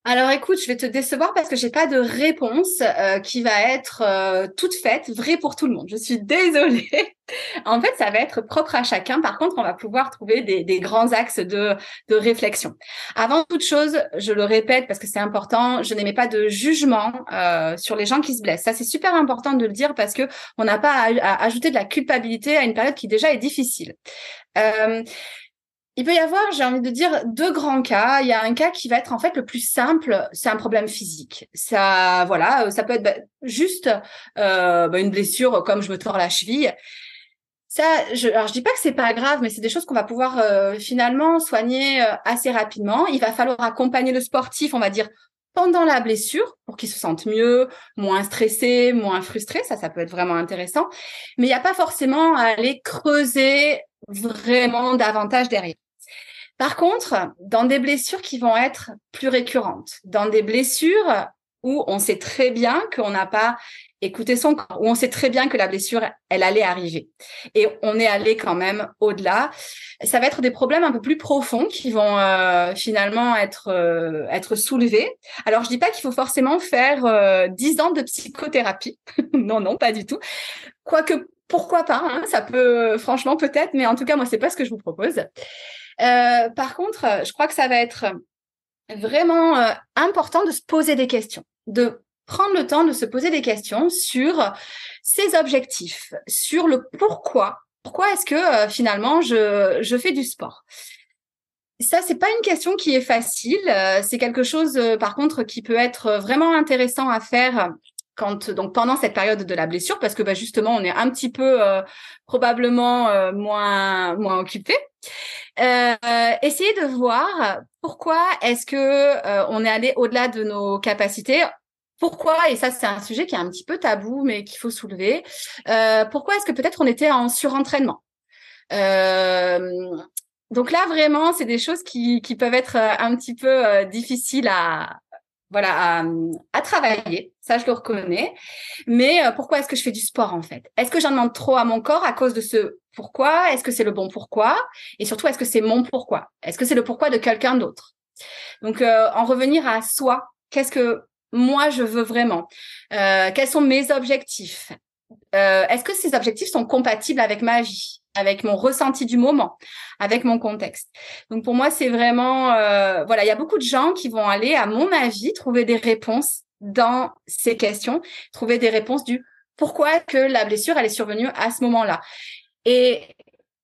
Alors écoute, je vais te décevoir parce que j'ai pas de réponse euh, qui va être euh, toute faite, vraie pour tout le monde. Je suis désolée. en fait, ça va être propre à chacun. Par contre, on va pouvoir trouver des, grands axes de, de, réflexion. Avant toute chose, je le répète parce que c'est important, je n'aimais pas de jugement euh, sur les gens qui se blessent. Ça, c'est super important de le dire parce que on n'a pas à, à, ajouter de la culpabilité à une période qui déjà est difficile. Euh, il peut y avoir, j'ai envie de dire, deux grands cas. Il y a un cas qui va être en fait le plus simple, c'est un problème physique. Ça, voilà, ça peut être bah, juste euh, bah, une blessure comme je me tords la cheville. Ça, je, alors je dis pas que c'est pas grave, mais c'est des choses qu'on va pouvoir euh, finalement soigner euh, assez rapidement. Il va falloir accompagner le sportif, on va dire pendant la blessure pour qu'il se sente mieux, moins stressé, moins frustré. Ça, ça peut être vraiment intéressant. Mais il n'y a pas forcément à aller creuser vraiment davantage derrière. Par contre, dans des blessures qui vont être plus récurrentes, dans des blessures où on sait très bien qu'on n'a pas écouté son corps, où on sait très bien que la blessure, elle allait arriver. Et on est allé quand même au-delà. Ça va être des problèmes un peu plus profonds qui vont euh, finalement être, euh, être soulevés. Alors, je dis pas qu'il faut forcément faire euh, 10 ans de psychothérapie. non, non, pas du tout. Quoique, pourquoi pas hein, Ça peut, franchement, peut-être, mais en tout cas, moi, c'est pas ce que je vous propose. Euh, par contre, je crois que ça va être vraiment euh, important de se poser des questions, de prendre le temps de se poser des questions sur ses objectifs, sur le pourquoi. Pourquoi est-ce que euh, finalement je, je fais du sport? Ça, c'est pas une question qui est facile. C'est quelque chose, par contre, qui peut être vraiment intéressant à faire quand donc pendant cette période de la blessure, parce que bah, justement, on est un petit peu probablement moins moins occupé. Euh, essayer de voir pourquoi est-ce que euh, on est allé au-delà de nos capacités. Pourquoi, et ça c'est un sujet qui est un petit peu tabou mais qu'il faut soulever, euh, pourquoi est-ce que peut-être on était en surentraînement? Donc là, vraiment, c'est des choses qui, qui peuvent être un petit peu difficiles à, voilà, à, travailler. Ça, je le reconnais. Mais euh, pourquoi est-ce que je fais du sport en fait? Est-ce que j'en demande trop à mon corps à cause de ce pourquoi? Est-ce que c'est le bon pourquoi? Et surtout, est-ce que c'est mon pourquoi? Est-ce que c'est le pourquoi de quelqu'un d'autre? Donc, euh, en revenir à soi, qu'est-ce que moi je veux vraiment? Euh, Quels sont mes objectifs? Est-ce que ces objectifs sont compatibles avec ma vie avec mon ressenti du moment, avec mon contexte? Donc pour moi, c'est vraiment, euh, voilà, il y a beaucoup de gens qui vont aller, à mon avis, trouver des réponses dans ces questions, trouver des réponses du pourquoi que la blessure elle est survenue à ce moment-là. Et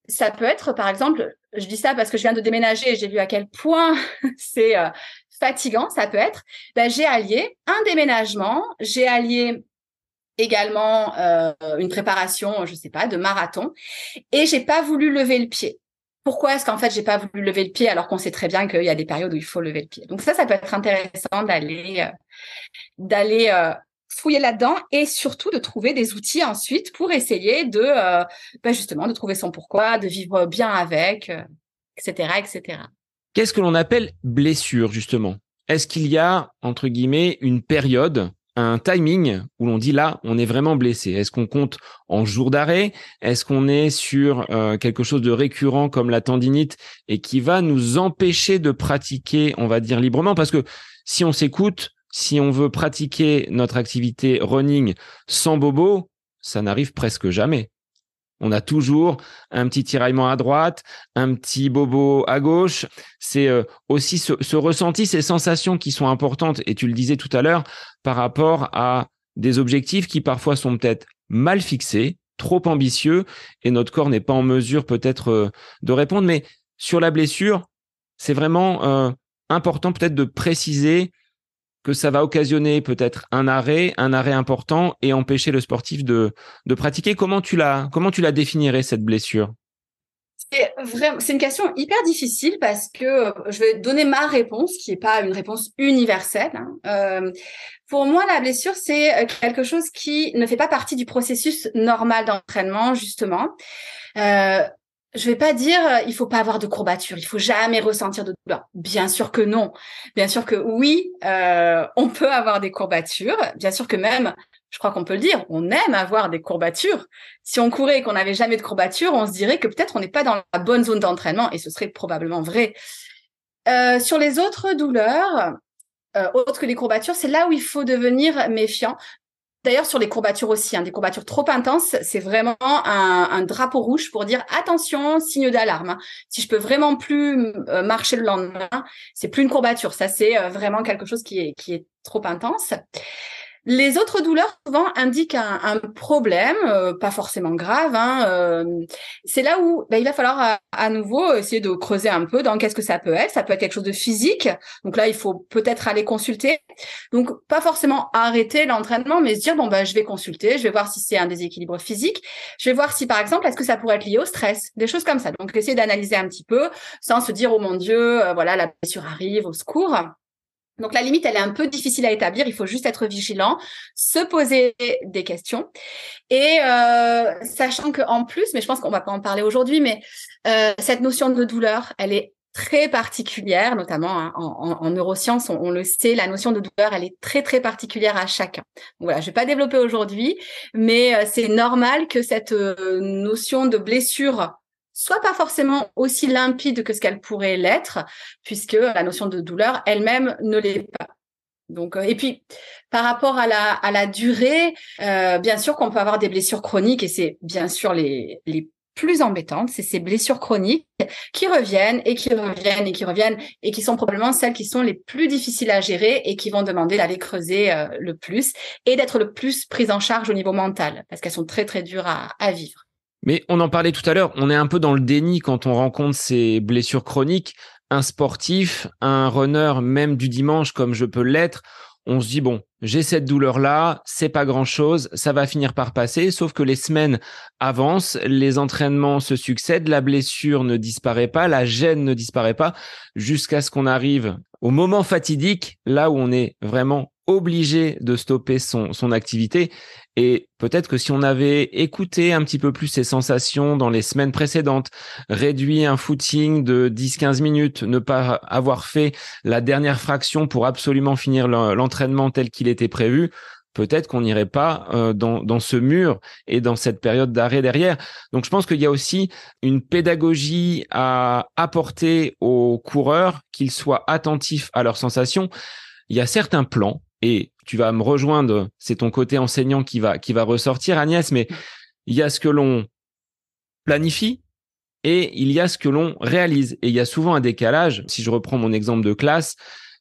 ça peut être, par exemple, je dis ça parce que je viens de déménager et j'ai vu à quel point c'est euh, fatigant, ça peut être. Ben, j'ai allié un déménagement, j'ai allié également euh, une préparation, je sais pas, de marathon, et j'ai pas voulu lever le pied. Pourquoi est-ce qu'en fait j'ai pas voulu lever le pied alors qu'on sait très bien qu'il y a des périodes où il faut lever le pied? Donc ça, ça peut être intéressant d'aller euh, d'aller euh, fouiller là-dedans et surtout de trouver des outils ensuite pour essayer de bah, justement de trouver son pourquoi, de vivre bien avec, etc., etc. Qu'est-ce que l'on appelle blessure justement? Est-ce qu'il y a entre guillemets une période un timing où l'on dit là, on est vraiment blessé. Est-ce qu'on compte en jours d'arrêt? Est-ce qu'on est sur euh, quelque chose de récurrent comme la tendinite et qui va nous empêcher de pratiquer, on va dire librement? Parce que si on s'écoute, si on veut pratiquer notre activité running sans bobo, ça n'arrive presque jamais. On a toujours un petit tiraillement à droite, un petit bobo à gauche. C'est euh, aussi ce, ressenti, ces sensations qui sont importantes, et tu le disais tout à l'heure, par rapport à des objectifs qui parfois sont peut-être mal fixés, trop ambitieux, et notre corps n'est pas en mesure peut-être euh, de répondre. Mais sur la blessure, c'est vraiment euh, important peut-être de préciser que ça va occasionner peut-être un arrêt, un arrêt important et empêcher le sportif de, de pratiquer. Comment tu la, comment tu la définirais cette blessure? C'est vraiment, c'est une question hyper difficile parce que euh, je vais donner ma réponse, qui est pas une réponse universelle. Hein. Euh, pour moi, la blessure, c'est euh, quelque chose qui ne fait pas partie du processus normal d'entraînement, justement. Je vais pas dire euh, il faut pas avoir de courbature, il faut jamais ressentir de douleur. Bien sûr que non. Bien sûr que oui, euh, on peut avoir des courbatures. Bien sûr que même, je crois qu'on peut le dire, on aime avoir des courbatures. Si on courait et qu'on n'avait jamais de courbatures, on se dirait que peut-être on n'est pas dans la bonne zone d'entraînement et ce serait probablement vrai. Euh, sur les autres douleurs, autres que les courbatures, c'est là où il faut devenir méfiant. D'ailleurs, sur les courbatures aussi, hein, des courbatures trop intenses, c'est vraiment un, drapeau rouge pour dire attention, signe d'alarme. Hein. Si je peux vraiment plus euh, marcher le lendemain, c'est plus une courbature. Ça, c'est euh, vraiment quelque chose qui est, qui est trop intense. Les autres douleurs souvent indiquent un, problème, euh, pas forcément grave. Hein, euh, c'est là où bah, il va falloir à, nouveau essayer de creuser un peu dans qu'est-ce que ça peut être. Ça peut être quelque chose de physique. Donc là, il faut peut-être aller consulter. Donc pas forcément arrêter l'entraînement, mais se dire bon bah je vais consulter, je vais voir si c'est un déséquilibre physique. Je vais voir si par exemple est-ce que ça pourrait être lié au stress, des choses comme ça. Donc essayer d'analyser un petit peu sans se dire oh mon dieu, euh, voilà la blessure arrive, au secours. Donc la limite, elle est un peu difficile à établir. Il faut juste être vigilant, se poser des questions. Et euh, sachant qu'en plus, mais je pense qu'on va pas en parler aujourd'hui, mais euh, cette notion de douleur, elle est très particulière, notamment hein, en, neurosciences, on, le sait, la notion de douleur, elle est très très particulière à chacun. voilà, je vais pas développer aujourd'hui, mais euh, c'est normal que cette notion de blessure soit pas forcément aussi limpide que ce qu'elle pourrait l'être, puisque la notion de douleur elle-même ne l'est pas. Donc, euh, et puis par rapport à la, à la durée, euh, bien sûr qu'on peut avoir des blessures chroniques et c'est bien sûr les, les plus embêtantes, c'est ces blessures chroniques qui reviennent et qui reviennent et qui reviennent et qui sont probablement celles qui sont les plus difficiles à gérer et qui vont demander d'aller creuser euh, le plus et d'être le plus prises en charge au niveau mental parce qu'elles sont très très dures à, à vivre. Mais on en parlait tout à l'heure, on est un peu dans le déni quand on rencontre ces blessures chroniques. Un sportif, un runner, même du dimanche comme je peux l'être, on se dit bon, j'ai cette douleur-là, c'est pas grand-chose, ça va finir par passer, sauf que les semaines avancent, les entraînements se succèdent, la blessure ne disparaît pas, la gêne ne disparaît pas, jusqu'à ce qu'on arrive au moment fatidique, là où on est vraiment obligé de stopper son, son activité. Et peut-être que si on avait écouté un petit peu plus ses sensations dans les semaines précédentes, réduit un footing de 10-15 minutes, ne pas avoir fait la dernière fraction pour absolument finir l'entraînement tel qu'il était prévu, peut-être qu'on n'irait pas euh, dans, dans ce mur et dans cette période d'arrêt derrière. Donc je pense qu'il y a aussi une pédagogie à apporter aux coureurs, qu'ils soient attentifs à leurs sensations. Il y a certains plans et tu vas me rejoindre, c'est ton côté enseignant qui va, qui va ressortir, Agnès, mais il y a ce que l'on planifie et il y a ce que l'on réalise. Et il y a souvent un décalage. Si je reprends mon exemple de classe,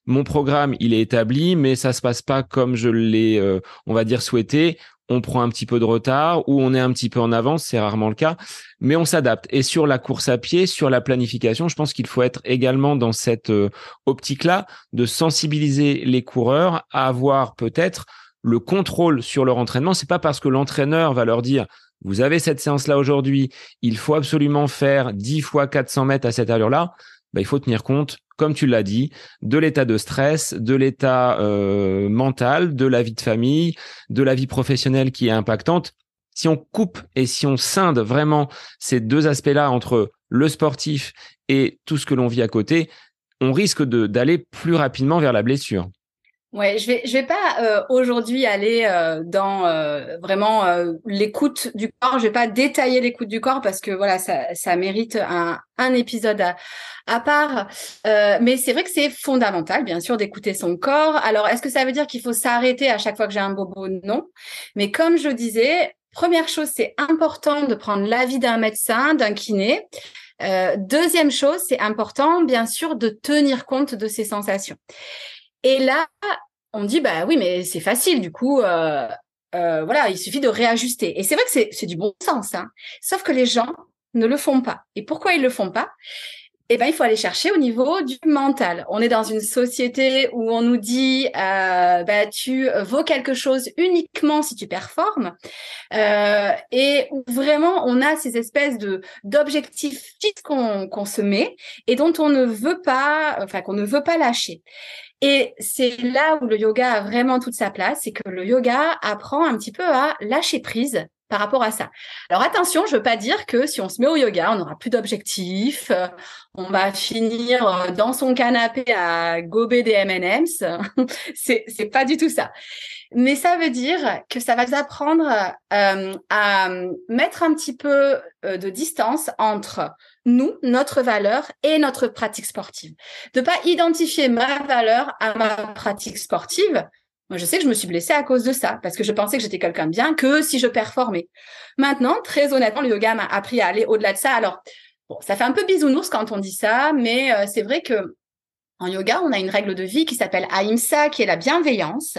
mon programme, il est établi, mais ça se passe pas comme je l'ai, euh, on va dire, souhaité on prend un petit peu de retard ou on est un petit peu en avance, c'est rarement le cas, mais on s'adapte. Et sur la course à pied, sur la planification, je pense qu'il faut être également dans cette euh, optique-là de sensibiliser les coureurs à avoir peut-être le contrôle sur leur entraînement. C'est pas parce que l'entraîneur va leur dire vous avez cette séance-là aujourd'hui, il faut absolument faire 10 fois 400 mètres à cette allure-là. Bah, il faut tenir compte comme tu l'as dit, de l'état de stress, de l'état euh, mental, de la vie de famille, de la vie professionnelle qui est impactante. Si on coupe et si on scinde vraiment ces deux aspects-là entre le sportif et tout ce que l'on vit à côté, on risque d'aller plus rapidement vers la blessure. Ouais, je vais je vais pas euh, aujourd'hui aller euh, dans euh, vraiment l'écoute du corps. Je vais pas détailler l'écoute du corps parce que voilà ça ça mérite un un épisode à, à part. mais c'est vrai que c'est fondamental, bien sûr, d'écouter son corps. Alors est-ce que ça veut dire qu'il faut s'arrêter à chaque fois que j'ai un bobo? Non. Mais comme je disais, première chose, c'est important de prendre l'avis d'un médecin, d'un kiné. deuxième chose, c'est important, bien sûr, de tenir compte de ses sensations. Et là, on dit, bah oui, mais c'est facile, du coup, euh, euh, voilà, il suffit de réajuster. Et c'est vrai que c'est du bon sens, hein. sauf que les gens ne le font pas. Et pourquoi ils le font pas? Eh ben, il faut aller chercher au niveau du mental. On est dans une société où on nous dit, euh, bah, tu vaux quelque chose uniquement si tu performes, euh, et où vraiment on a ces espèces de d'objectifs fixes qu'on qu'on se met et dont on ne veut pas, enfin qu'on ne veut pas lâcher. Et c'est là où le yoga a vraiment toute sa place, c'est que le yoga apprend un petit peu à lâcher prise par rapport à ça. Alors attention, je veux pas dire que si on se met au yoga, on n'aura plus d'objectifs, euh, on va finir euh, dans son canapé à gober des M&M's. c'est c'est pas du tout ça. Mais ça veut dire que ça va nous apprendre euh, à mettre un petit peu de distance entre nous, notre valeur et notre pratique sportive. De pas identifier ma valeur à ma pratique sportive, moi, je sais que je me suis blessée à cause de ça, parce que je pensais que j'étais quelqu'un de bien que si je performais. Maintenant, très honnêtement, le yoga m'a appris à aller au-delà de ça. Alors, bon, ça fait un peu bisounours quand on dit ça, mais euh, c'est vrai que en yoga, on a une règle de vie qui s'appelle Ahimsa, qui est la bienveillance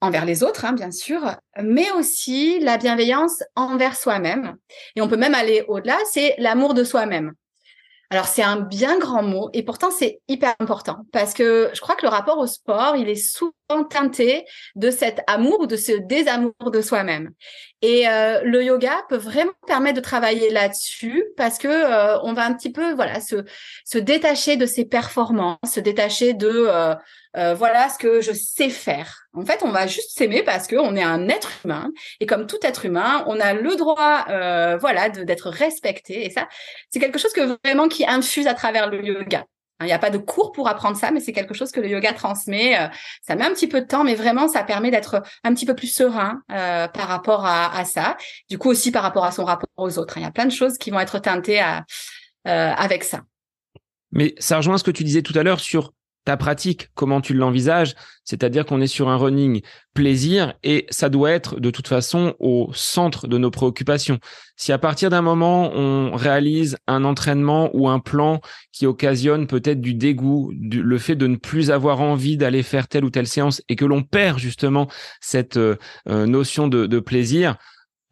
envers les autres, hein, bien sûr, mais aussi la bienveillance envers soi-même. Et on peut même aller au-delà, c'est l'amour de soi-même. Alors c'est un bien grand mot et pourtant c'est hyper important parce que je crois que le rapport au sport, il est souvent teinté de cet amour ou de ce désamour de soi-même. Et euh, le yoga peut vraiment permettre de travailler là-dessus parce que euh, on va un petit peu voilà se se détacher de ses performances, se détacher de euh, euh, voilà ce que je sais faire. En fait, on va juste s'aimer parce qu'on est un être humain et comme tout être humain, on a le droit, euh, voilà, d'être respecté. Et ça, c'est quelque chose que vraiment qui infuse à travers le yoga. Il n'y a pas de cours pour apprendre ça, mais c'est quelque chose que le yoga transmet. Euh, ça met un petit peu de temps, mais vraiment, ça permet d'être un petit peu plus serein par rapport à, ça. Du coup, aussi par rapport à son rapport aux autres. Il y a plein de choses qui vont être teintées avec ça. Mais ça rejoint ce que tu disais tout à l'heure sur ta pratique, comment tu l'envisages, c'est-à-dire qu'on est sur un running plaisir et ça doit être de toute façon au centre de nos préoccupations. Si à partir d'un moment on réalise un entraînement ou un plan qui occasionne peut-être du dégoût, le fait de ne plus avoir envie d'aller faire telle ou telle séance et que l'on perd justement cette euh, euh, notion de, plaisir,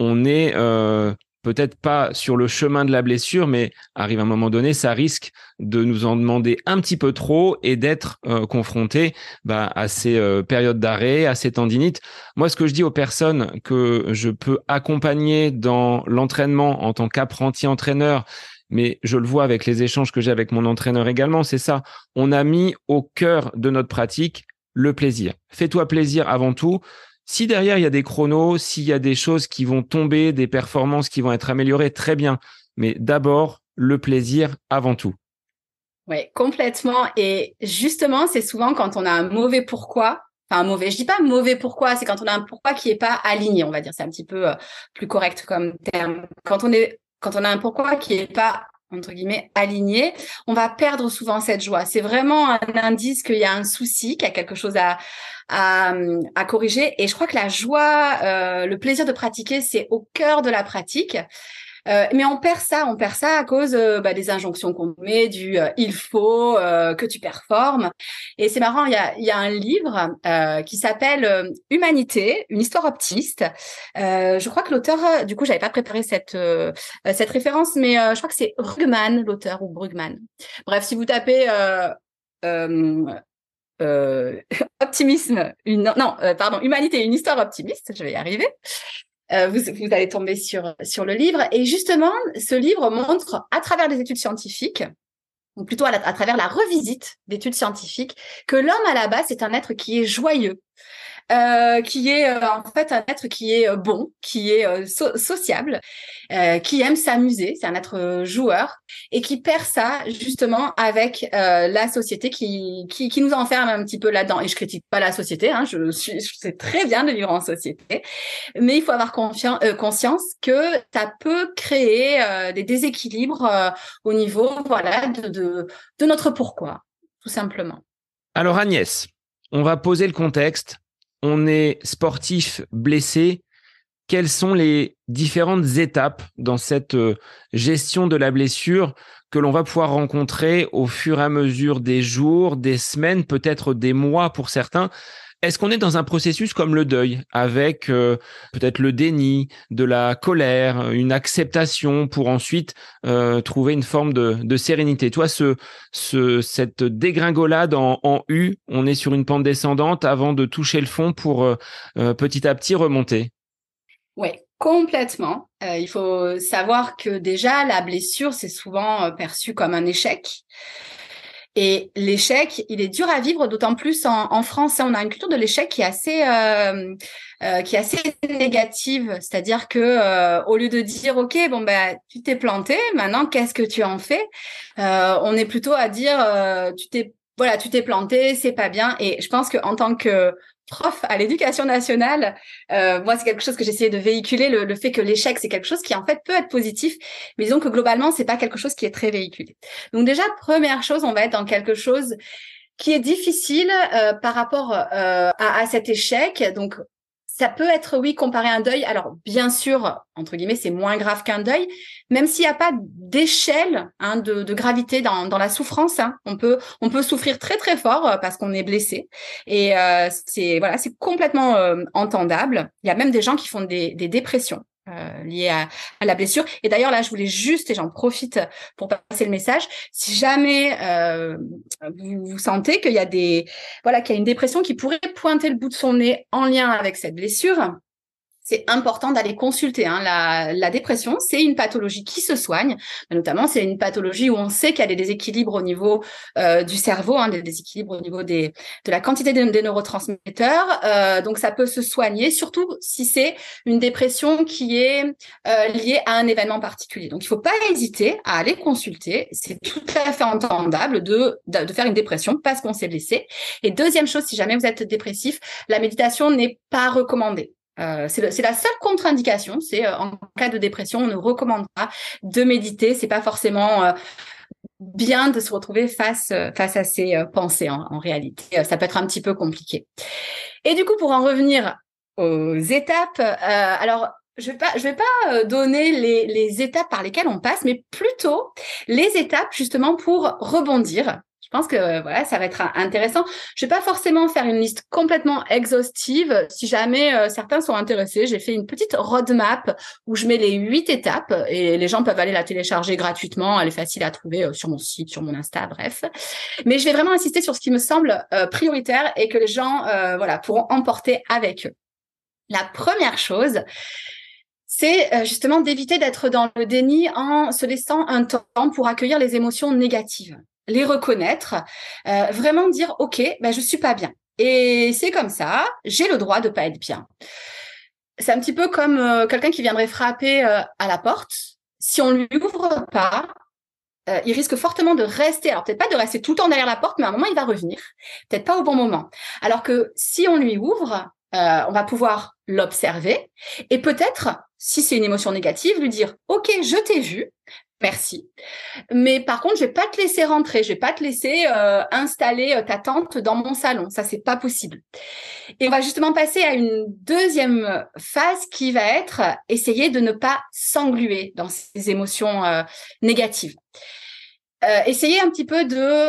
on est euh, peut-être pas sur le chemin de la blessure, mais arrive un moment donné, ça risque de nous en demander un petit peu trop et d'être euh, confronté bah, à ces euh, périodes d'arrêt, à ces tendinites. Moi, ce que je dis aux personnes que je peux accompagner dans l'entraînement en tant qu'apprenti entraîneur, mais je le vois avec les échanges que j'ai avec mon entraîneur également, c'est ça. On a mis au cœur de notre pratique le plaisir. Fais-toi plaisir avant tout. Si derrière, il y a des chronos, s'il y a des choses qui vont tomber, des performances qui vont être améliorées, très bien. Mais d'abord, le plaisir avant tout. Oui, complètement. Et justement, c'est souvent quand on a un mauvais pourquoi, enfin un mauvais, je dis pas mauvais pourquoi, c'est quand on a un pourquoi qui est pas aligné, on va dire, c'est un petit peu euh, plus correct comme terme. Quand on est, quand on a un pourquoi qui est pas entre guillemets aligné, on va perdre souvent cette joie. C'est vraiment un indice qu'il y a un souci, qu'il y a quelque chose à, à, corriger. Et je crois que la joie, euh, le plaisir de pratiquer, c'est au cœur de la pratique. Euh, mais on perd ça, on perd ça à cause euh, bah, des injonctions qu'on met, du euh, il faut que tu performes. Et c'est marrant, il y a, un livre qui s'appelle Humanité, une histoire optimiste. je crois que l'auteur, du coup, j'avais pas préparé cette cette référence, mais je crois que c'est Brugman, l'auteur ou Brugman. Bref, si vous tapez optimisme, une non, pardon, humanité, une histoire optimiste, je vais y arriver. Euh, vous, allez tomber sur, sur le livre. Et justement, ce livre montre à travers des études scientifiques, ou plutôt à, à travers la revisite d'études scientifiques, que l'homme à la base, c'est un être qui est joyeux, euh, qui est euh, en fait un être qui est euh, bon, qui est sociable, qui aime s'amuser, c'est un être joueur et qui perd ça justement avec la société qui, qui, nous enferme un petit peu là-dedans. Et je critique pas la société, hein, je, sais très bien de vivre en société, mais il faut avoir conscience que ça peut créer des déséquilibres au niveau voilà de, de notre pourquoi, tout simplement. Alors Agnès, on va poser le contexte on est sportif blessé, quelles sont les différentes étapes dans cette euh, gestion de la blessure que l'on va pouvoir rencontrer au fur et à mesure des jours, des semaines, peut-être des mois pour certains? Est-ce qu'on est dans un processus comme le deuil, avec euh, peut-être le déni, de la colère, une acceptation pour ensuite euh, trouver une forme de, sérénité? Toi, ce, ce, cette dégringolade en, U, on est sur une pente descendante avant de toucher le fond pour euh, petit à petit remonter Oui, complètement. il faut savoir que déjà, la blessure, c'est souvent perçu comme un échec. Et l'échec, il est dur à vivre, d'autant plus en, en, France. On a une culture de l'échec qui est assez, euh, euh, qui est assez négative. C'est-à-dire que euh, au lieu de dire OK, bon ben tu t'es planté, maintenant qu'est-ce que tu en fais? Euh, On est plutôt à dire tu t'es voilà, tu t'es planté, c'est pas bien. Et je pense que en tant que prof à l'éducation nationale, euh, moi c'est quelque chose que j'essayais de véhiculer le, fait que l'échec c'est quelque chose qui en fait peut être positif, mais disons que globalement c'est pas quelque chose qui est très véhiculé. Donc déjà première chose, on va être dans quelque chose qui est difficile euh, par rapport euh, à, à, cet échec. Donc ça peut être, oui, comparé à un deuil. Alors, bien sûr, entre guillemets, c'est moins grave qu'un deuil, même s'il n'y a pas d'échelle hein, de, gravité dans, la souffrance. Hein. On peut, souffrir très très fort euh, parce qu'on est blessé, et euh, c'est voilà, c'est complètement euh, entendable. Il y a même des gens qui font des dépressions euh, lié à, à, la blessure. Et d'ailleurs, là, je voulais juste, et j'en profite pour passer le message, si jamais euh, vous, vous, sentez qu'il y a des, voilà, qu'il y a une dépression qui pourrait pointer le bout de son nez en lien avec cette blessure, c'est important d'aller consulter. Hein. La, la, dépression, c'est une pathologie qui se soigne, notamment c'est une pathologie où on sait qu'il y a des déséquilibres au niveau euh, du cerveau, hein, des déséquilibres au niveau des, de la quantité des, neurotransmetteurs. Euh, donc ça peut se soigner, surtout si c'est une dépression qui est euh, liée à un événement particulier. Donc il ne faut pas hésiter à aller consulter. C'est tout à fait entendable de, de faire une dépression parce qu'on s'est blessé. Et deuxième chose, si jamais vous êtes dépressif, la méditation n'est pas recommandée. Euh, c'est la seule contre-indication, c'est euh, en cas de dépression, on ne recommande pas de méditer. C'est pas forcément euh, bien de se retrouver face face à ces pensées en, réalité. ça peut être un petit peu compliqué. Et du coup, pour en revenir aux étapes, alors je vais pas, je vais pas donner les, les étapes par lesquelles on passe, mais plutôt les étapes justement pour rebondir je pense que voilà, ça va être intéressant. Je vais pas forcément faire une liste complètement exhaustive. Si jamais euh, certains sont intéressés, j'ai fait une petite roadmap où je mets les huit étapes et les gens peuvent aller la télécharger gratuitement. Elle est facile à trouver euh, sur mon site, sur mon Insta, bref. Mais je vais vraiment insister sur ce qui me semble euh, prioritaire et que les gens voilà pourront emporter avec eux. La première chose, c'est justement d'éviter d'être dans le déni en se laissant un temps pour accueillir les émotions négatives les reconnaître, euh, vraiment dire ok, ben je suis pas bien et c'est comme ça, j'ai le droit de pas être bien. C'est un petit peu comme euh, quelqu'un qui viendrait frapper euh, à la porte. Si on lui ouvre pas, il risque fortement de rester. Alors peut-être pas de rester tout le temps derrière la porte, mais à un moment il va revenir. Peut-être pas au bon moment. Alors que si on lui ouvre, on va pouvoir l'observer et peut-être, si c'est une émotion négative, lui dire OK, je t'ai vu, Merci. Mais par contre, je vais pas te laisser rentrer, je vais pas te laisser euh, installer euh, ta tente dans mon salon. Ça, c'est pas possible. Et on va justement passer à une deuxième phase qui va être essayer de ne pas s'engluer dans ces émotions euh, négatives. essayer un petit peu de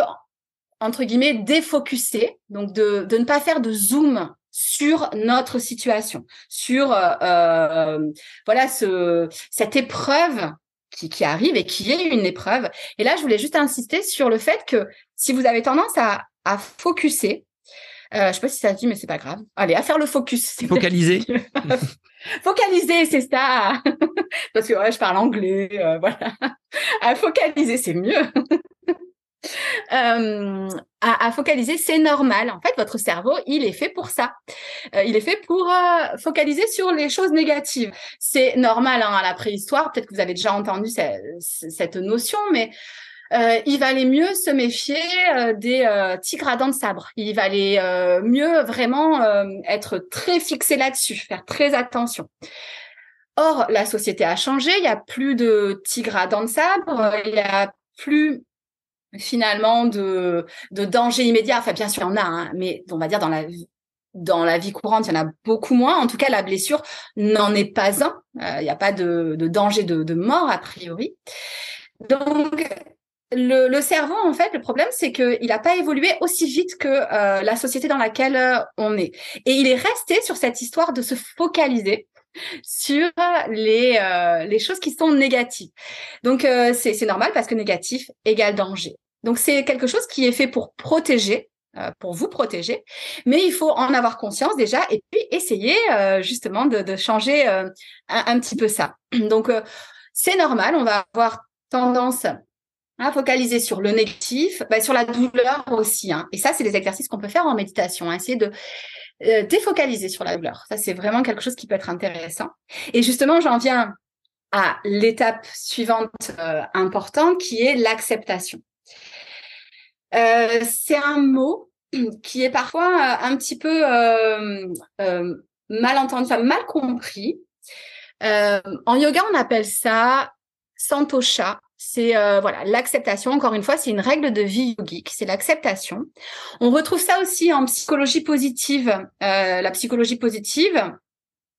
entre guillemets défocuser, donc de, de ne pas faire de zoom sur notre situation, sur voilà ce cette épreuve qui, qui, arrive et qui est une épreuve. Et là, je voulais juste insister sur le fait que si vous avez tendance à, à focuser, euh, je sais pas si ça se dit, mais c'est pas grave. Allez, à faire le focus. Focaliser. focaliser, c'est ça. Parce que ouais, je parle anglais, euh, voilà. à focaliser, c'est mieux. Euh, à, focaliser, c'est normal. En fait, votre cerveau, il est fait pour ça. Euh, il est fait pour euh, focaliser sur les choses négatives. C'est normal hein, à la préhistoire. Peut-être que vous avez déjà entendu cette, notion, mais il valait mieux se méfier des tigres à dents de sabre. Il valait mieux vraiment être très fixé là-dessus, faire très attention. Or, la société a changé. Il y a plus de tigres à dents de sabre. Il y a plus finalement de, de danger immédiat. Enfin, bien sûr, il y en a, hein, mais on va dire dans la dans la vie courante, il y en a beaucoup moins. En tout cas, la blessure n'en est pas un. Euh, il n'y a pas de, de danger de, de, mort a priori. Donc, le, le, cerveau, en fait, le problème, c'est qu'il n'a pas évolué aussi vite que euh, la société dans laquelle euh, on est. Et il est resté sur cette histoire de se focaliser sur les, euh, les choses qui sont négatives. Donc, euh, c'est normal parce que négatif égale danger. Donc, c'est quelque chose qui est fait pour protéger, euh, pour vous protéger, mais il faut en avoir conscience déjà et puis essayer justement de, changer un, petit peu ça. Donc, c'est normal, on va avoir tendance Hein, focaliser sur le négatif, bah, sur la douleur aussi. Hein. Et ça, c'est des exercices qu'on peut faire en méditation. Hein. essayer de euh, défocaliser sur la douleur. Ça, c'est vraiment quelque chose qui peut être intéressant. Et justement, j'en viens à l'étape suivante euh, importante qui est l'acceptation. Euh, c'est un mot qui est parfois un petit peu mal entendu, mal compris. en yoga, on appelle ça santosha c'est euh, voilà l'acceptation. Encore une fois, c'est une règle de vie yogique, c'est l'acceptation. On retrouve ça aussi en psychologie positive. Euh, la psychologie positive,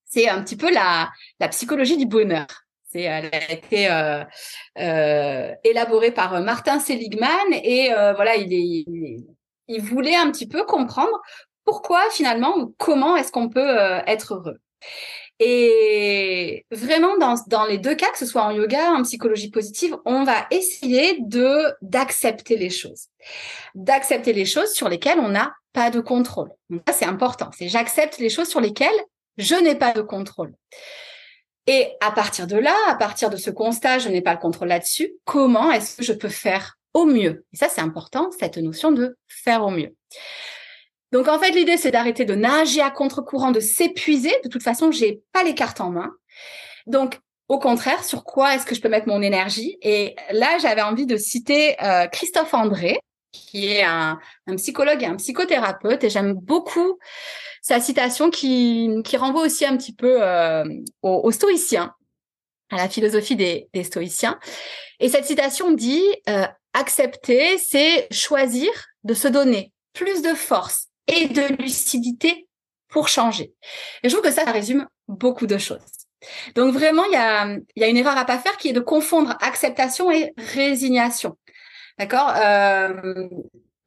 c'est un petit peu la, la psychologie du bonheur. C'est, elle a été euh, euh élaborée par Martin Seligman et voilà, il, est, il voulait un petit peu comprendre pourquoi finalement, comment est-ce qu'on peut être heureux. Et vraiment, dans, dans les deux cas, que ce soit en yoga, en psychologie positive, on va essayer de d'accepter les choses, d'accepter les choses sur lesquelles on n'a pas de contrôle. Donc ça, c'est important. C'est j'accepte les choses sur lesquelles je n'ai pas de contrôle. Et à partir de là, à partir de ce constat, je n'ai pas le contrôle là-dessus. Comment est-ce que je peux faire au mieux? Et ça, c'est important, cette notion de faire au mieux. Donc en fait, l'idée c'est d'arrêter de nager à contre-courant, de s'épuiser. De toute façon, j'ai pas les cartes en main. Donc au contraire, sur quoi est-ce que je peux mettre mon énergie? Et là, j'avais envie de citer euh, Christophe André, qui est un, psychologue et un psychothérapeute, et j'aime beaucoup sa citation qui, qui renvoie aussi un petit peu euh, aux, stoïciens, à la philosophie des, des stoïciens. Et cette citation dit euh, accepter, c'est choisir de se donner plus de force et de lucidité pour changer. Et je trouve que ça, résume beaucoup de choses. Donc vraiment, il y a, une erreur à pas faire qui est de confondre acceptation et résignation. D'accord euh,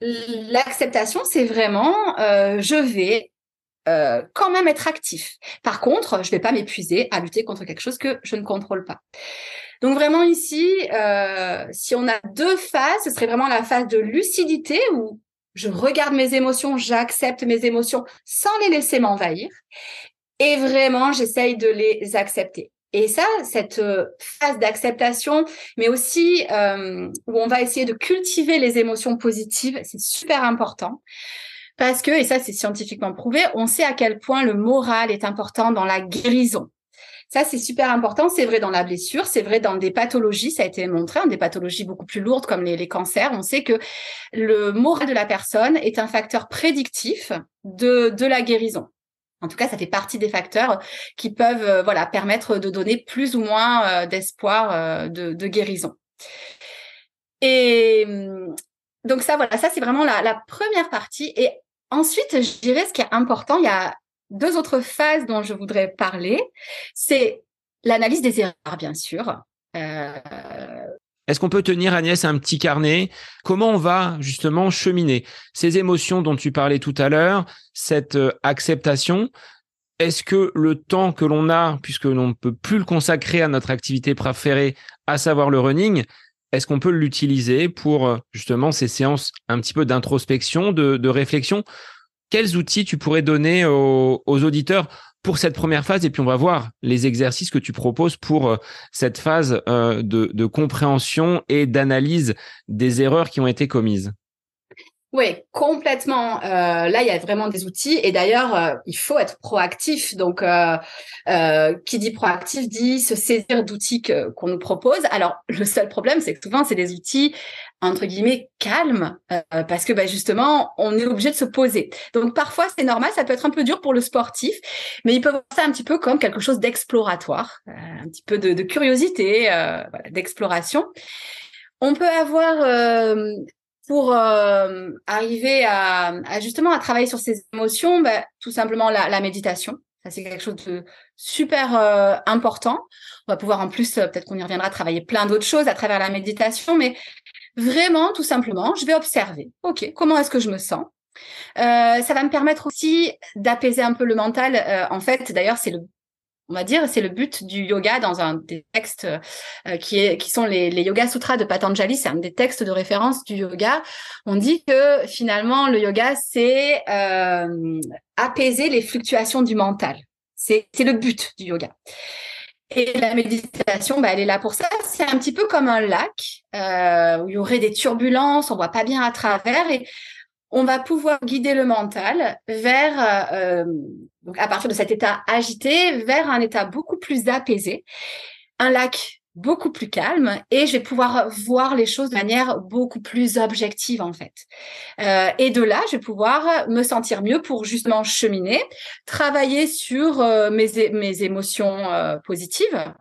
L'acceptation, c'est vraiment euh, je vais euh, quand même être actif. Par contre, je vais pas m'épuiser à lutter contre quelque chose que je ne contrôle pas. Donc vraiment ici, si on a deux phases, ce serait vraiment la phase de lucidité où je regarde mes émotions, j'accepte mes émotions sans les laisser m'envahir. Et vraiment, j'essaye de les accepter. Et ça, cette euh, phase d'acceptation, mais aussi euh, où on va essayer de cultiver les émotions positives, c'est super important. Parce que, et ça c'est scientifiquement prouvé, on sait à quel point le moral est important dans la guérison. Ça, c'est super important. C'est vrai dans la blessure, c'est vrai dans des pathologies, ça a été montré, dans des pathologies beaucoup plus lourdes comme les, cancers. On sait que le moral de la personne est un facteur prédictif de, de la guérison. En tout cas, ça fait partie des facteurs qui peuvent euh, voilà permettre de donner plus ou moins euh, d'espoir euh, de, de, guérison. Et hum, donc ça, voilà, ça c'est vraiment la, la première partie. Et ensuite, je dirais ce qui est important, il y a deux autres phases dont je voudrais parler. C'est l'analyse des erreurs, bien sûr. Euh, Est-ce qu'on peut tenir, Agnès, un petit carnet? Comment on va justement cheminer ces émotions dont tu parlais tout à l'heure, cette euh, acceptation? Est-ce que le temps que l'on a, puisque l'on ne peut plus le consacrer à notre activité préférée, à savoir le running, est-ce qu'on peut l'utiliser pour euh, justement ces séances un petit peu d'introspection, de, de réflexion? Quels outils tu pourrais donner aux, auditeurs pour cette première phase? Et puis on va voir les exercices que tu proposes pour euh, cette phase euh, de, compréhension et d'analyse des erreurs qui ont été commises. Oui, complètement. Euh, là, il y a vraiment des outils et d'ailleurs, il faut être proactif. Donc, qui dit proactif dit se saisir d'outils qu'on nous propose. Alors, le seul problème, c'est que souvent, c'est des outils entre guillemets calme euh, parce que bah, justement on est obligé de se poser. Donc parfois c'est normal, ça peut être un peu dur pour le sportif, mais il peut voir ça un petit peu comme quelque chose d'exploratoire, euh, un petit peu de, curiosité, euh, d'exploration. On peut avoir pour arriver à, justement à travailler sur ses émotions, bah, tout simplement la, la méditation. Ça, c'est quelque chose de super important. On va pouvoir en plus, peut-être qu'on y reviendra, travailler plein d'autres choses à travers la méditation, mais Vraiment, tout simplement, je vais observer. OK, comment est-ce que je me sens? Euh, Ça va me permettre aussi d'apaiser un peu le mental. Euh, en fait, d'ailleurs, c'est le on va dire, c'est le but du yoga dans un des textes euh, qui, sont les, Yoga Sutras de Patanjali, c'est un des textes de référence du yoga. On dit que finalement, le yoga, c'est apaiser les fluctuations du mental. C'est le but du yoga. Et la méditation, bah, elle est là pour ça. C'est un petit peu comme un lac euh, où il y aurait des turbulences, on voit pas bien à travers et on va pouvoir guider le mental vers, euh, à partir de cet état agité, vers un état beaucoup plus apaisé. Un lac beaucoup plus calme et je vais pouvoir voir les choses de manière beaucoup plus objective en fait. Euh, et de là, je vais pouvoir me sentir mieux pour justement cheminer, travailler sur euh, mes, mes émotions positives.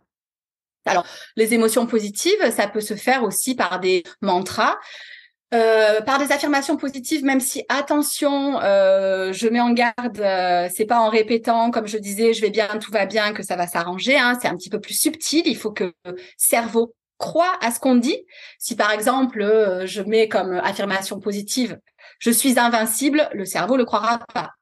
Alors, les émotions positives, ça peut se faire aussi par des mantras. Euh, par des affirmations positives, même si attention, euh, je mets en garde, euh, c'est pas en répétant, comme je disais, je vais bien, tout va bien, que ça va s'arranger. Hein, c'est un petit peu plus subtil. Il faut que le cerveau croit à ce qu'on dit. Si par exemple, je mets comme affirmation positive, je suis invincible, le cerveau le croira pas.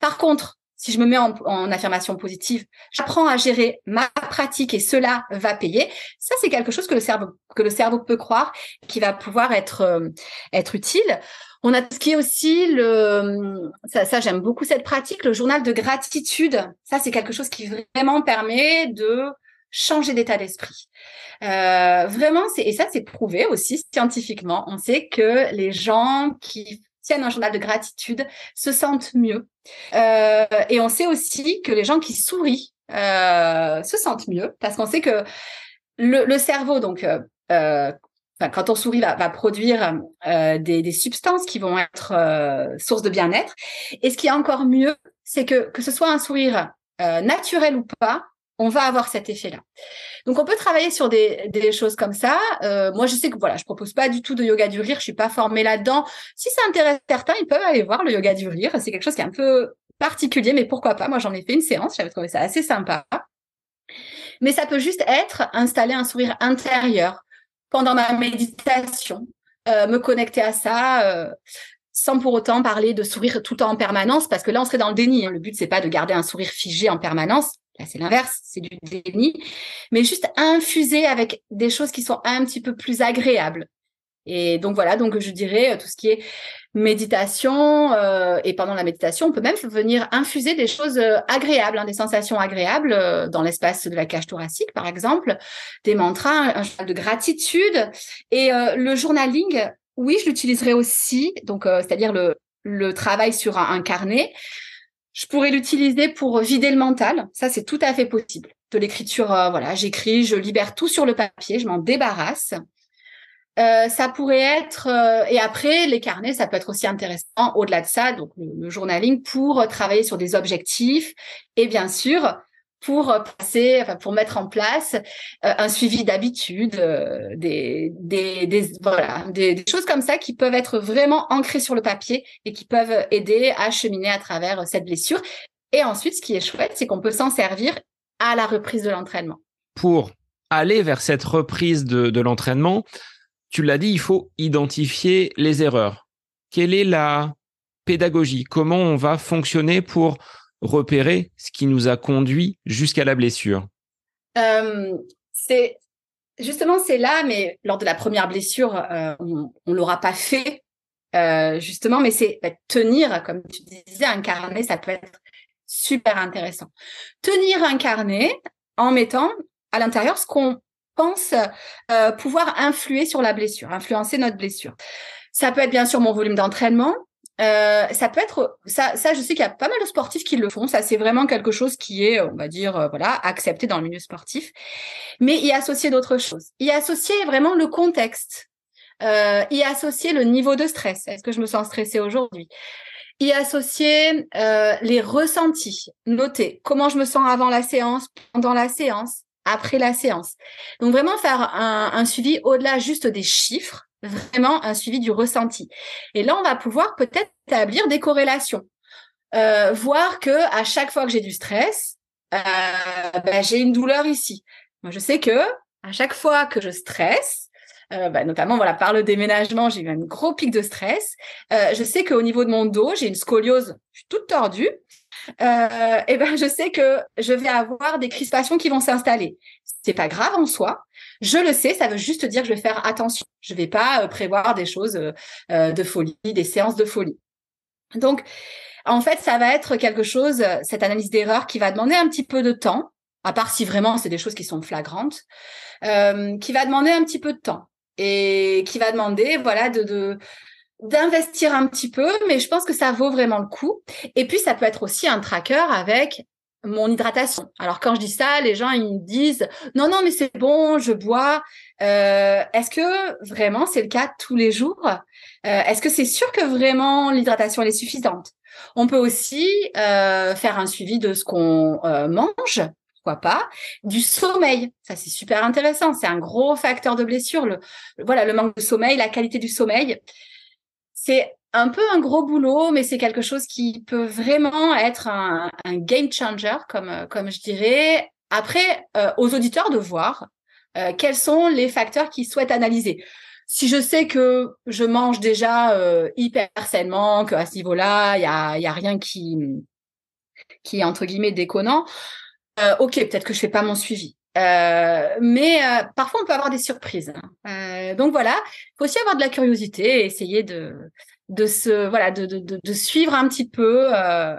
Par contre, si je me mets en, affirmation positive, j'apprends à gérer ma pratique et cela va payer. Ça, c'est quelque chose que le cerveau que le cerveau peut croire, qui va pouvoir être euh, être utile. On a ce qui est aussi le ça, ça j'aime beaucoup cette pratique, le journal de gratitude. Ça, c'est quelque chose qui vraiment permet de changer d'état d'esprit. Euh, vraiment, c'est et ça c'est prouvé aussi scientifiquement. On sait que les gens qui tiennent un journal de gratitude se sentent mieux. Euh, et on sait aussi que les gens qui sourient euh, se sentent mieux parce qu'on sait que le, cerveau, donc, euh, quand on sourit, va, produire des, des, substances qui vont être source de bien-être. Et ce qui est encore mieux, c'est que que ce soit un sourire naturel ou pas, on va avoir cet effet-là. Donc on peut travailler sur des, choses comme ça. Euh, moi je sais que voilà, je propose pas du tout de yoga du rire, je suis pas formée là-dedans. Si ça intéresse certains, ils peuvent aller voir le yoga du rire. C'est quelque chose qui est un peu particulier, mais pourquoi pas? Moi j'en ai fait une séance, j'avais trouvé ça assez sympa. Mais ça peut juste être installer un sourire intérieur pendant ma méditation, euh, me connecter à ça. Euh, sans pour autant parler de sourire tout le temps en permanence, parce que là, on serait dans le déni. Hein. Le but, c'est pas de garder un sourire figé en permanence. Là, c'est l'inverse, c'est du déni. Mais juste infuser avec des choses qui sont un petit peu plus agréables. Et donc voilà, donc je dirais euh, tout ce qui est méditation euh, et pendant la méditation, on peut même venir infuser des choses euh, agréables, hein, des sensations agréables dans l'espace de la cage thoracique, par exemple, des mantras, un journal de gratitude et le journaling. Oui, je l'utiliserai aussi, donc c'est-à-dire le, le travail sur un carnet. Je pourrais l'utiliser pour vider le mental. Ça, c'est tout à fait possible. De l'écriture, euh, voilà, j'écris, je libère tout sur le papier, je m'en débarrasse. Euh, ça pourrait être euh, et après les carnets, ça peut être aussi intéressant au-delà de ça, donc le, journaling pour travailler sur des objectifs et bien sûr pour passer, enfin, pour mettre en place euh, un suivi d'habitude, euh, des, des, voilà, des, choses comme ça qui peuvent être vraiment ancrées sur le papier et qui peuvent aider à cheminer à travers cette blessure. Et ensuite, ce qui est chouette, c'est qu'on peut s'en servir à la reprise de l'entraînement. Pour aller vers cette reprise de l'entraînement, tu l'as dit, il faut identifier les erreurs. Quelle est la pédagogie? Comment on va fonctionner pour repérer ce qui nous a conduit jusqu'à la blessure euh, C'est justement c'est là, mais lors de la première blessure, euh, on, on l'aura pas fait euh, justement, mais c'est bah, tenir, comme tu disais, un carnet, ça peut être super intéressant. Tenir un carnet en mettant à l'intérieur ce qu'on pense pouvoir influer sur la blessure, influencer notre blessure. Ça peut être bien sûr mon volume d'entraînement, euh, ça peut être ça, ça je sais qu'il y a pas mal de sportifs qui le font. Ça c'est vraiment quelque chose qui est, on va dire, euh, voilà, accepté dans le milieu sportif. Mais y associer d'autres choses. Y associer vraiment le contexte. Euh, y associer le niveau de stress. Est-ce que je me sens stressée aujourd'hui? Y associer euh, les ressentis. Noter comment je me sens avant la séance, pendant la séance, après la séance. Donc vraiment faire un, un suivi au-delà juste des chiffres vraiment un suivi du ressenti. Et là, on va pouvoir peut-être établir des corrélations, euh, voir que à chaque fois que j'ai du stress, euh, ben, j'ai une douleur ici. Moi, je sais que à chaque fois que je stresse, euh, ben, notamment voilà par le déménagement, j'ai eu un gros pic de stress. Euh, je sais qu'au niveau de mon dos, j'ai une scoliose, je suis toute tordue. Euh, et ben je sais que je vais avoir des crispations qui vont s'installer. C'est pas grave en soi, je le sais, ça veut juste dire que je vais faire attention. Je vais pas euh, prévoir des choses euh, euh, de folie, des séances de folie. Donc, en fait, ça va être quelque chose, cette analyse d'erreur qui va demander un petit peu de temps, à part si vraiment c'est des choses qui sont flagrantes, qui va demander un petit peu de temps et qui va demander, voilà, de, d'investir un petit peu, mais je pense que ça vaut vraiment le coup. Et puis, ça peut être aussi un tracker avec mon hydratation. Alors quand je dis ça, les gens ils me disent non non mais c'est bon, je bois. Euh, est-ce que vraiment c'est le cas tous les jours? Euh, Est-ce que c'est sûr que vraiment l'hydratation est suffisante On peut aussi euh, faire un suivi de ce qu'on mange. Pourquoi pas Du sommeil, ça c'est super intéressant. C'est un gros facteur de blessure. Le, voilà, le manque de sommeil, la qualité du sommeil, c'est un peu un gros boulot, mais c'est quelque chose qui peut vraiment être un, game changer, comme, euh, comme je dirais. Après, euh, aux auditeurs de voir euh, quels sont les facteurs qu'ils souhaitent analyser. Si je sais que je mange déjà hyper sainement, qu'à ce niveau-là, il y a, y a rien qui, est entre guillemets déconnant, ok, peut-être que je fais pas mon suivi. mais parfois on peut avoir des surprises. donc voilà, il faut aussi avoir de la curiosité et essayer de, de se voilà de, de, de, suivre un petit peu euh,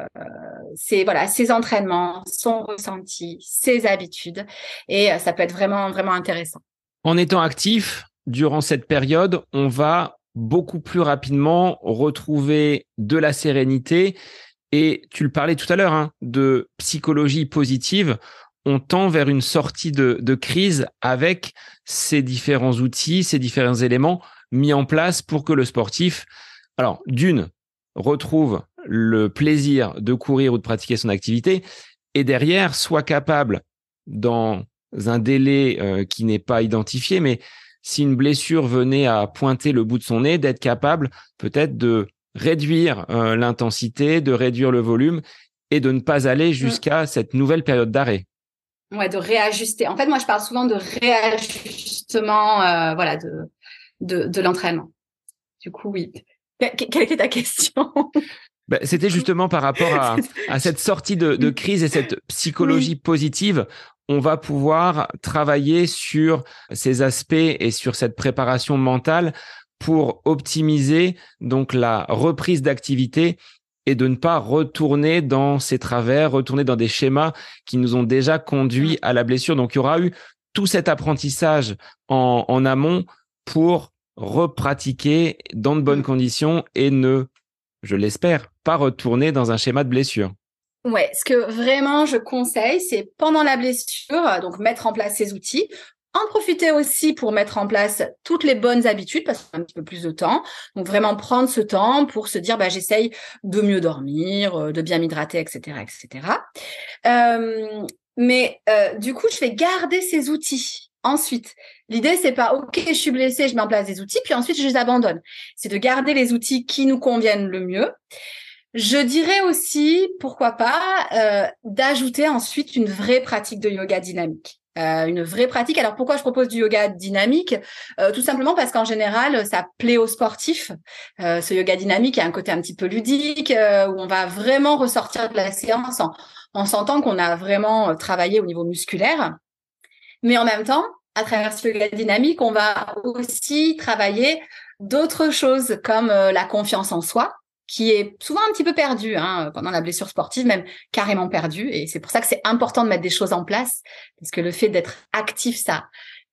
ses voilà ses entraînements, son ressenti, ses habitudes et euh, ça peut être vraiment vraiment intéressant. En étant actif durant cette période, on va beaucoup plus rapidement retrouver de la sérénité et tu le parlais tout à l'heure hein, de psychologie positive. On tend vers une sortie de, de crise avec ces différents outils, ces différents éléments mis en place pour que le sportif alors, d'une, retrouve le plaisir de courir ou de pratiquer son activité, et derrière, soit capable, dans un délai euh, qui n'est pas identifié, mais si une blessure venait à pointer le bout de son nez, d'être capable peut-être de réduire euh, l'intensité, de réduire le volume et de ne pas aller mmh. jusqu'à cette nouvelle période d'arrêt. Ouais, de réajuster. En fait, moi, je parle souvent de réajustement, euh, voilà, de, de, de l'entraînement. Du coup, oui. Quelle était ta question? Bah, C'était justement par rapport à, cette sortie de, crise et cette psychologie positive. On va pouvoir travailler sur ces aspects et sur cette préparation mentale pour optimiser donc la reprise d'activité et de ne pas retourner dans ces travers, retourner dans des schémas qui nous ont déjà conduits à la blessure. Donc il y aura eu tout cet apprentissage en, en amont pour repratiquer dans de bonnes mm. conditions et ne, je l'espère, pas retourner dans un schéma de blessure. Ouais, ce que vraiment je conseille, c'est pendant la blessure, donc mettre en place ces outils, en profiter aussi pour mettre en place toutes les bonnes habitudes, parce qu'on a un petit peu plus de temps. Donc vraiment prendre ce temps pour se dire, bah, j'essaye de mieux dormir, euh, de bien m'hydrater, etc., etc. Euh, mais euh, du coup, je vais garder ces outils ensuite. L'idée, c'est pas, OK, je suis blessée, je mets en place des outils, puis ensuite, je les abandonne. C'est de garder les outils qui nous conviennent le mieux. Je dirais aussi, pourquoi pas, euh, d'ajouter ensuite une vraie pratique de yoga dynamique. Euh, une vraie pratique. Alors pourquoi je propose du yoga dynamique? Euh, Tout simplement parce qu'en général, ça plaît aux sportifs. ce yoga dynamique a un côté un petit peu ludique, où on va vraiment ressortir de la séance en, en sentant qu'on a vraiment travaillé au niveau musculaire. Mais en même temps, à travers ce dynamique, on va aussi travailler d'autres choses comme euh, la confiance en soi, qui est souvent un petit peu perdue hein, pendant la blessure sportive, même carrément perdue. Et c'est pour ça que c'est important de mettre des choses en place, parce que le fait d'être actif, ça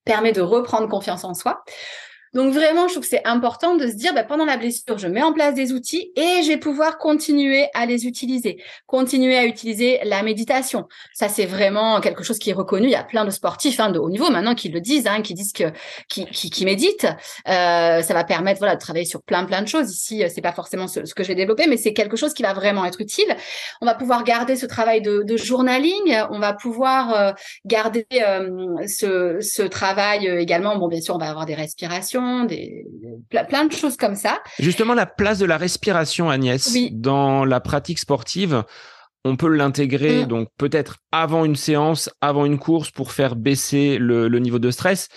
permet de reprendre confiance en soi. Donc vraiment, je trouve que c'est important de se dire, bah, pendant la blessure, je mets en place des outils et je vais pouvoir continuer à les utiliser, continuer à utiliser la méditation. Ça, c'est vraiment quelque chose qui est reconnu. Il y a plein de sportifs hein, de haut niveau maintenant qui le disent, hein, qui disent que qui, qui, méditent. Euh, ça va permettre voilà de travailler sur plein plein de choses. Ici, euh, c'est pas forcément ce, que je vais développer, mais c'est quelque chose qui va vraiment être utile. On va pouvoir garder ce travail de, de journaling. On va pouvoir euh, garder ce, ce travail également. Bon, bien sûr, on va avoir des respirations des, plein de choses comme ça. Justement, la place de la respiration, Agnès, dans la pratique sportive, on peut l'intégrer mm. donc peut-être avant une séance, avant une course pour faire baisser le, niveau de stress.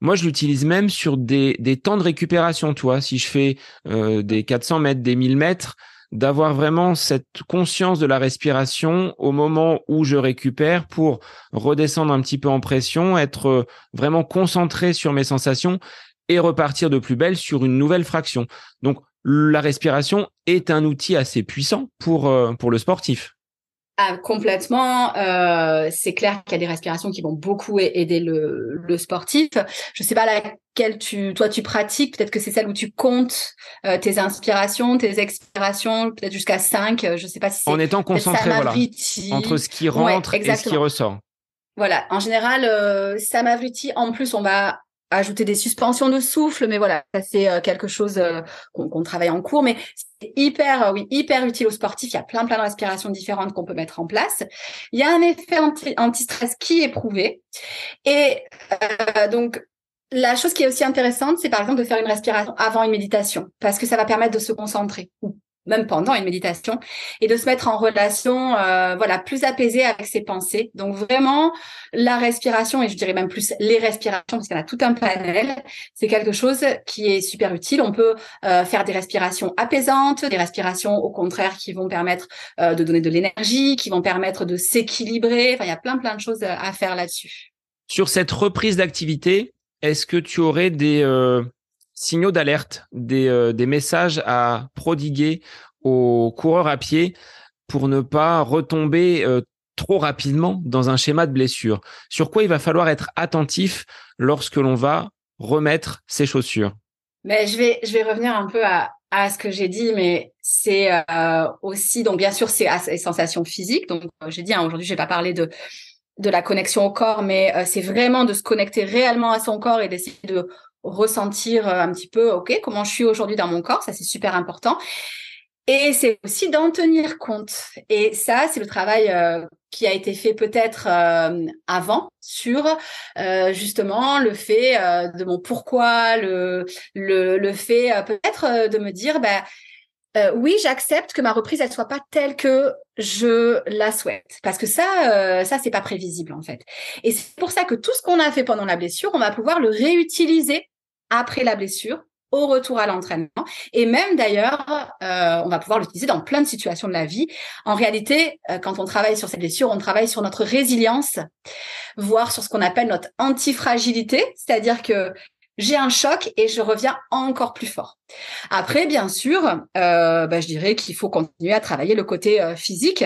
Moi, je l'utilise même sur des, temps de récupération. Toi, si je fais euh, des 400 mètres, des 1000 mètres, d'avoir vraiment cette conscience de la respiration au moment où je récupère pour redescendre un petit peu en pression, être euh, vraiment concentré sur mes sensations et repartir de plus belle sur une nouvelle fraction. Donc la respiration est un outil assez puissant pour, euh, pour le sportif. ah, complètement. Euh, c'est clair qu'il y a des respirations qui vont beaucoup aider le, le sportif. Je sais pas laquelle tu, toi, tu pratiques. Peut-être que c'est celle où tu comptes euh, tes inspirations, tes expirations, peut-être jusqu'à 5. Je sais pas si c'est. En étant concentré, voilà. Entre ce qui rentre et ce qui ressort. Voilà. En général, euh, Samavruti, en plus, on va ajouter des suspensions de souffle, mais voilà, ça c'est euh, quelque chose euh, qu'on travaille en cours, mais c'est hyper, euh, oui, hyper utile aux sportifs. Il y a plein, plein de respirations différentes qu'on peut mettre en place. Il y a un effet anti-stress qui est prouvé. Et donc, la chose qui est aussi intéressante, c'est par exemple de faire une respiration avant une méditation, parce que ça va permettre de se concentrer même pendant une méditation, et de se mettre en relation, euh, voilà, plus apaisée avec ses pensées. Donc vraiment, la respiration, et je dirais même plus les respirations, parce qu'il y a tout un panel, c'est quelque chose qui est super utile. On peut euh, faire des respirations apaisantes, des respirations au contraire qui vont permettre euh, de donner de l'énergie, qui vont permettre de s'équilibrer. Enfin, il y a plein plein de choses à faire là-dessus. Sur cette reprise d'activité, est-ce que tu aurais des signaux d'alerte, des, euh, des messages à prodiguer aux coureurs à pied pour ne pas retomber euh, trop rapidement dans un schéma de blessure. Sur quoi il va falloir être attentif lorsque l'on va remettre ses chaussures? Mais je vais je vais revenir un peu à, à ce que j'ai dit, mais c'est euh, aussi donc bien sûr c'est sensations physiques. Donc j'ai dit hein, aujourd'hui je vais pas parler de de la connexion au corps, mais c'est vraiment de se connecter réellement à son corps et d'essayer de ressentir euh, un petit peu, OK, comment je suis aujourd'hui dans mon corps, ça c'est super important. Et c'est aussi d'en tenir compte. Et ça, c'est le travail euh, qui a été fait peut-être euh, avant sur justement le fait de mon pourquoi, le, le, le fait peut-être de me dire, bah, oui, j'accepte que ma reprise elle soit pas telle que je la souhaite parce que ça ça c'est pas prévisible en fait. Et c'est pour ça que tout ce qu'on a fait pendant la blessure, on va pouvoir le réutiliser après la blessure, au retour à l'entraînement. Et même d'ailleurs, euh, on va pouvoir l'utiliser dans plein de situations de la vie. En réalité, euh, quand on travaille sur cette blessure, on travaille sur notre résilience, voire sur ce qu'on appelle notre antifragilité, c'est-à-dire que j'ai un choc et je reviens encore plus fort. Après, bien sûr, euh, bah, je dirais qu'il faut continuer à travailler le côté physique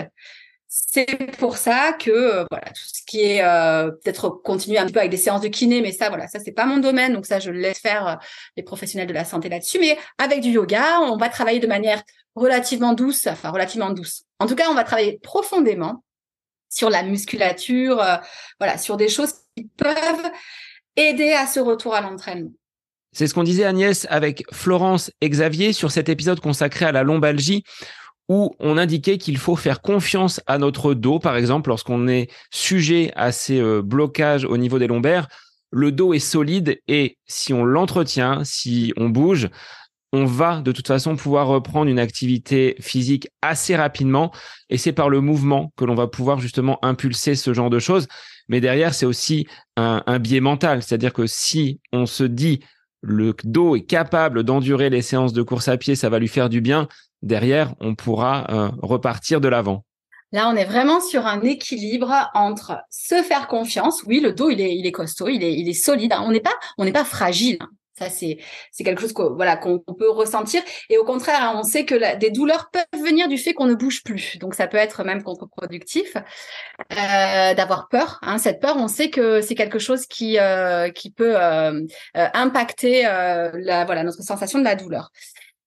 c'est pour ça que euh, voilà tout ce qui est euh, peut-être continuer un peu avec des séances de kiné mais ça voilà ça c'est pas mon domaine donc ça je laisse faire euh, les professionnels de la santé là-dessus. Mais avec du yoga on va travailler de manière relativement douce enfin relativement douce. En tout cas on va travailler profondément sur la musculature voilà sur des choses qui peuvent aider à ce retour à l'entraînement. C'est ce qu'on disait Agnès avec Florence et Xavier sur cet épisode consacré à la lombalgie où on indiquait qu'il faut faire confiance à notre dos, par exemple, lorsqu'on est sujet à ces euh, blocages au niveau des lombaires. Le dos est solide et si on l'entretient, si on bouge, on va de toute façon pouvoir reprendre une activité physique assez rapidement et c'est par le mouvement que l'on va pouvoir justement impulser ce genre de choses. Mais derrière, c'est aussi un, un biais mental, c'est-à-dire que si on se dit le dos est capable d'endurer les séances de course à pied, ça va lui faire du bien, derrière, on pourra euh, repartir de l'avant. Là, on est vraiment sur un équilibre entre se faire confiance. Oui, le dos, il est, costaud, il est, solide. Hein. On n'est pas, fragile. Hein. Ça, c'est, quelque chose qu'on, voilà, qu'on peut ressentir. Et au contraire, hein, on sait que des douleurs peuvent venir du fait qu'on ne bouge plus. Donc, ça peut être même contre-productif euh, d'avoir peur. Cette peur, on sait que c'est quelque chose qui, euh, peut impacter voilà, notre sensation de la douleur.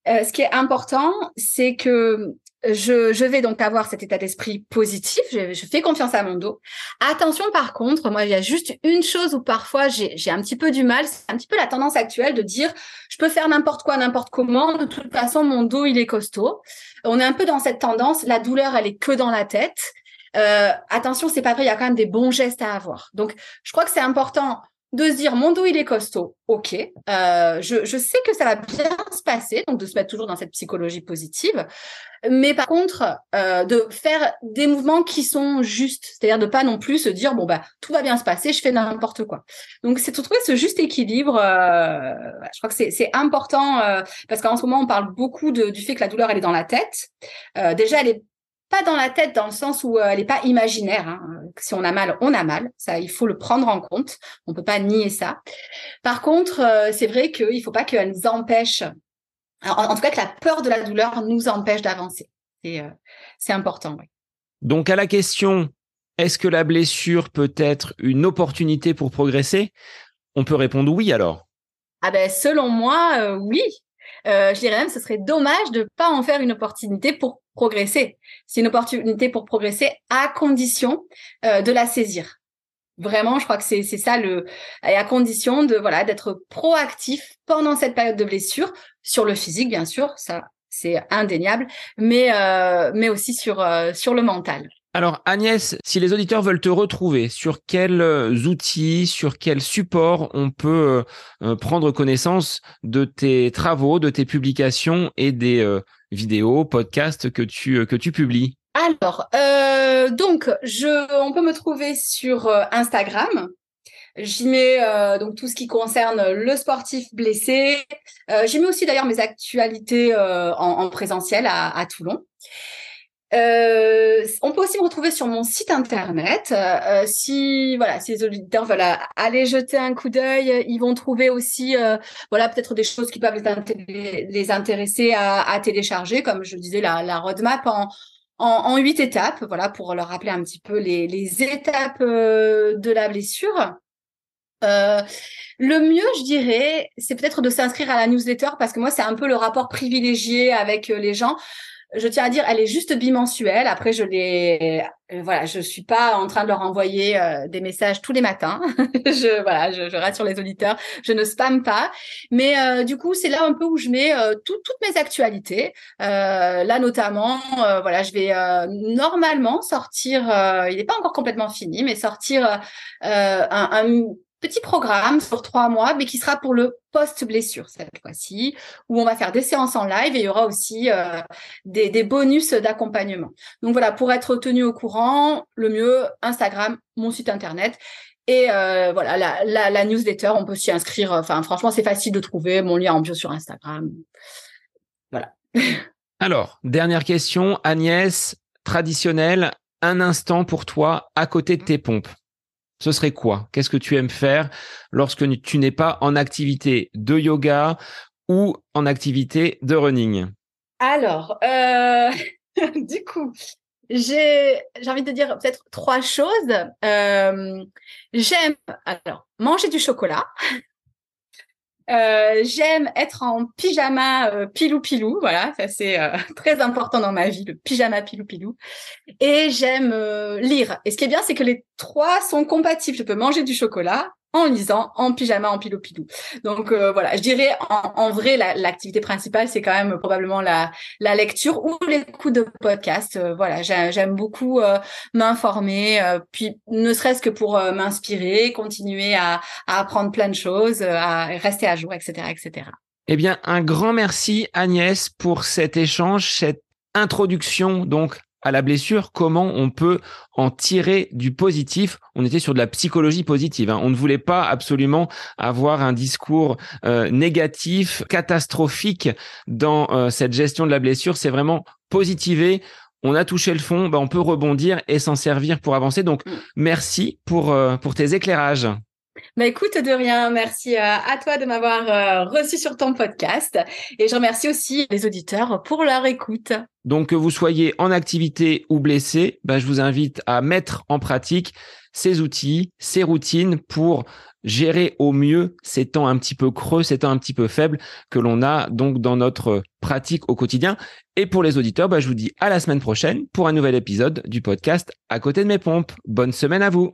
Euh, ce qui est important, c'est que je, je, vais donc avoir cet état d'esprit positif, je, je, fais confiance à mon dos. Attention par contre, moi il y a juste une chose où parfois j'ai un petit peu du mal, c'est un petit peu la tendance actuelle de dire je peux faire n'importe quoi, n'importe comment, de toute façon mon dos il est costaud. On est un peu dans cette tendance, la douleur elle est que dans la tête. Euh, attention, c'est pas vrai, il y a quand même des bons gestes à avoir. Donc je crois que c'est important de se dire mon dos il est costaud, ok, euh, je, je, sais que ça va bien se passer, donc de se mettre toujours dans cette psychologie positive, mais par contre euh, de faire des mouvements qui sont justes, c'est-à-dire de pas non plus se dire bon bah tout va bien se passer, je fais n'importe quoi. Donc c'est de trouver ce juste équilibre. Euh, je crois que c'est important euh, parce qu'en ce moment on parle beaucoup de, du fait que la douleur elle est dans la tête. Euh, déjà elle est pas dans la tête dans le sens où euh, elle n'est pas imaginaire. Hein. Si on a mal, on a mal. Ça, il faut le prendre en compte. On peut pas nier ça. Par contre, euh, c'est vrai qu'il faut pas qu'elle nous empêche, en, tout cas que la peur de la douleur nous empêche d'avancer. C'est euh, c'est important. Donc à la question est-ce que la blessure peut être une opportunité pour progresser? On peut répondre oui alors. Ah ben selon moi, euh, oui. Euh, je dirais même, ce serait dommage de pas en faire une opportunité pour progresser. C'est une opportunité pour progresser à condition euh, de la saisir. Vraiment, je crois que c'est ça le et à condition de voilà d'être proactif pendant cette période de blessure sur le physique bien sûr, ça c'est indéniable, mais mais aussi sur sur le mental. Alors Agnès, si les auditeurs veulent te retrouver, sur quels euh, outils, sur quels supports on peut euh, euh, prendre connaissance de tes travaux, de tes publications et des vidéos, podcasts que tu que tu publies? Alors, donc je, on peut me trouver sur Instagram. J'y mets donc tout ce qui concerne le sportif blessé. J'y mets aussi d'ailleurs mes actualités en, présentiel à Toulon. Euh, on peut aussi me retrouver sur mon site internet. Euh, si voilà, si les auditeurs veulent aller jeter un coup d'œil, ils vont trouver aussi euh, voilà peut-être des choses qui peuvent les, intéresser à, télécharger, comme je disais la, la roadmap en en huit étapes, voilà pour leur rappeler un petit peu les, les étapes de la blessure. Euh, le mieux, je dirais, c'est peut-être de s'inscrire à la newsletter parce que moi, c'est un peu le rapport privilégié avec les gens je tiens à dire, elle est juste bimensuelle. Après, je les, euh, voilà, je suis pas en train de leur envoyer euh, des messages tous les matins. je, voilà, je, je, rassure les auditeurs, je ne spamme pas. Mais euh, du coup, c'est là un peu où je mets toutes mes actualités. là, notamment, voilà, je vais normalement sortir. il n'est pas encore complètement fini, mais sortir un, un petit programme sur trois mois, mais qui sera pour le post-blessure cette fois-ci, où on va faire des séances en live et il y aura aussi euh, des, bonus d'accompagnement. Donc voilà, pour être tenu au courant, le mieux, Instagram, mon site internet. Et euh, voilà, la, newsletter, on peut s'y inscrire. Enfin, franchement, c'est facile de trouver mon lien en bio sur Instagram. Voilà. Alors, dernière question, Agnès, traditionnelle, un instant pour toi à côté de tes pompes ce serait quoi? Qu'est-ce que tu aimes faire lorsque tu n'es pas en activité de yoga ou en activité de running? Alors, euh, du coup, j'ai envie de dire peut-être trois choses. Euh, j'aime manger du chocolat. Euh, j'aime être en pyjama euh, pilou pilou, voilà, ça c'est euh, très important dans ma vie, le pyjama pilou pilou. Et j'aime lire. Et ce qui est bien, c'est que les trois sont compatibles. Je peux manger du chocolat, en lisant, en pyjama, en pilou pilou. Donc euh, voilà, je dirais en, vrai l'activité principale c'est quand même probablement la, la lecture ou l'écoute de podcast. Euh, voilà, j'aime beaucoup euh, m'informer, puis ne serait-ce que pour m'inspirer, continuer à, à, apprendre plein de choses, à rester à jour, etc., etc. Eh bien, un grand merci Agnès pour cet échange, cette introduction donc à la blessure, comment on peut en tirer du positif? On était sur de la psychologie positive. Hein. On ne voulait pas absolument avoir un discours euh, négatif, catastrophique dans euh, cette gestion de la blessure. C'est vraiment positiver. On a touché le fond, bah, on peut rebondir et s'en servir pour avancer. Donc, mm. merci pour, euh, pour tes éclairages. Bah écoute, de rien, merci euh, à toi de m'avoir euh, reçu sur ton podcast et je remercie aussi les auditeurs pour leur écoute. Donc que vous soyez en activité ou blessé, bah, je vous invite à mettre en pratique ces outils, ces routines pour gérer au mieux ces temps un petit peu creux, ces temps un petit peu faibles que l'on a donc dans notre pratique au quotidien. Et pour les auditeurs, bah, je vous dis à la semaine prochaine pour un nouvel épisode du podcast À côté de mes pompes. Bonne semaine à vous.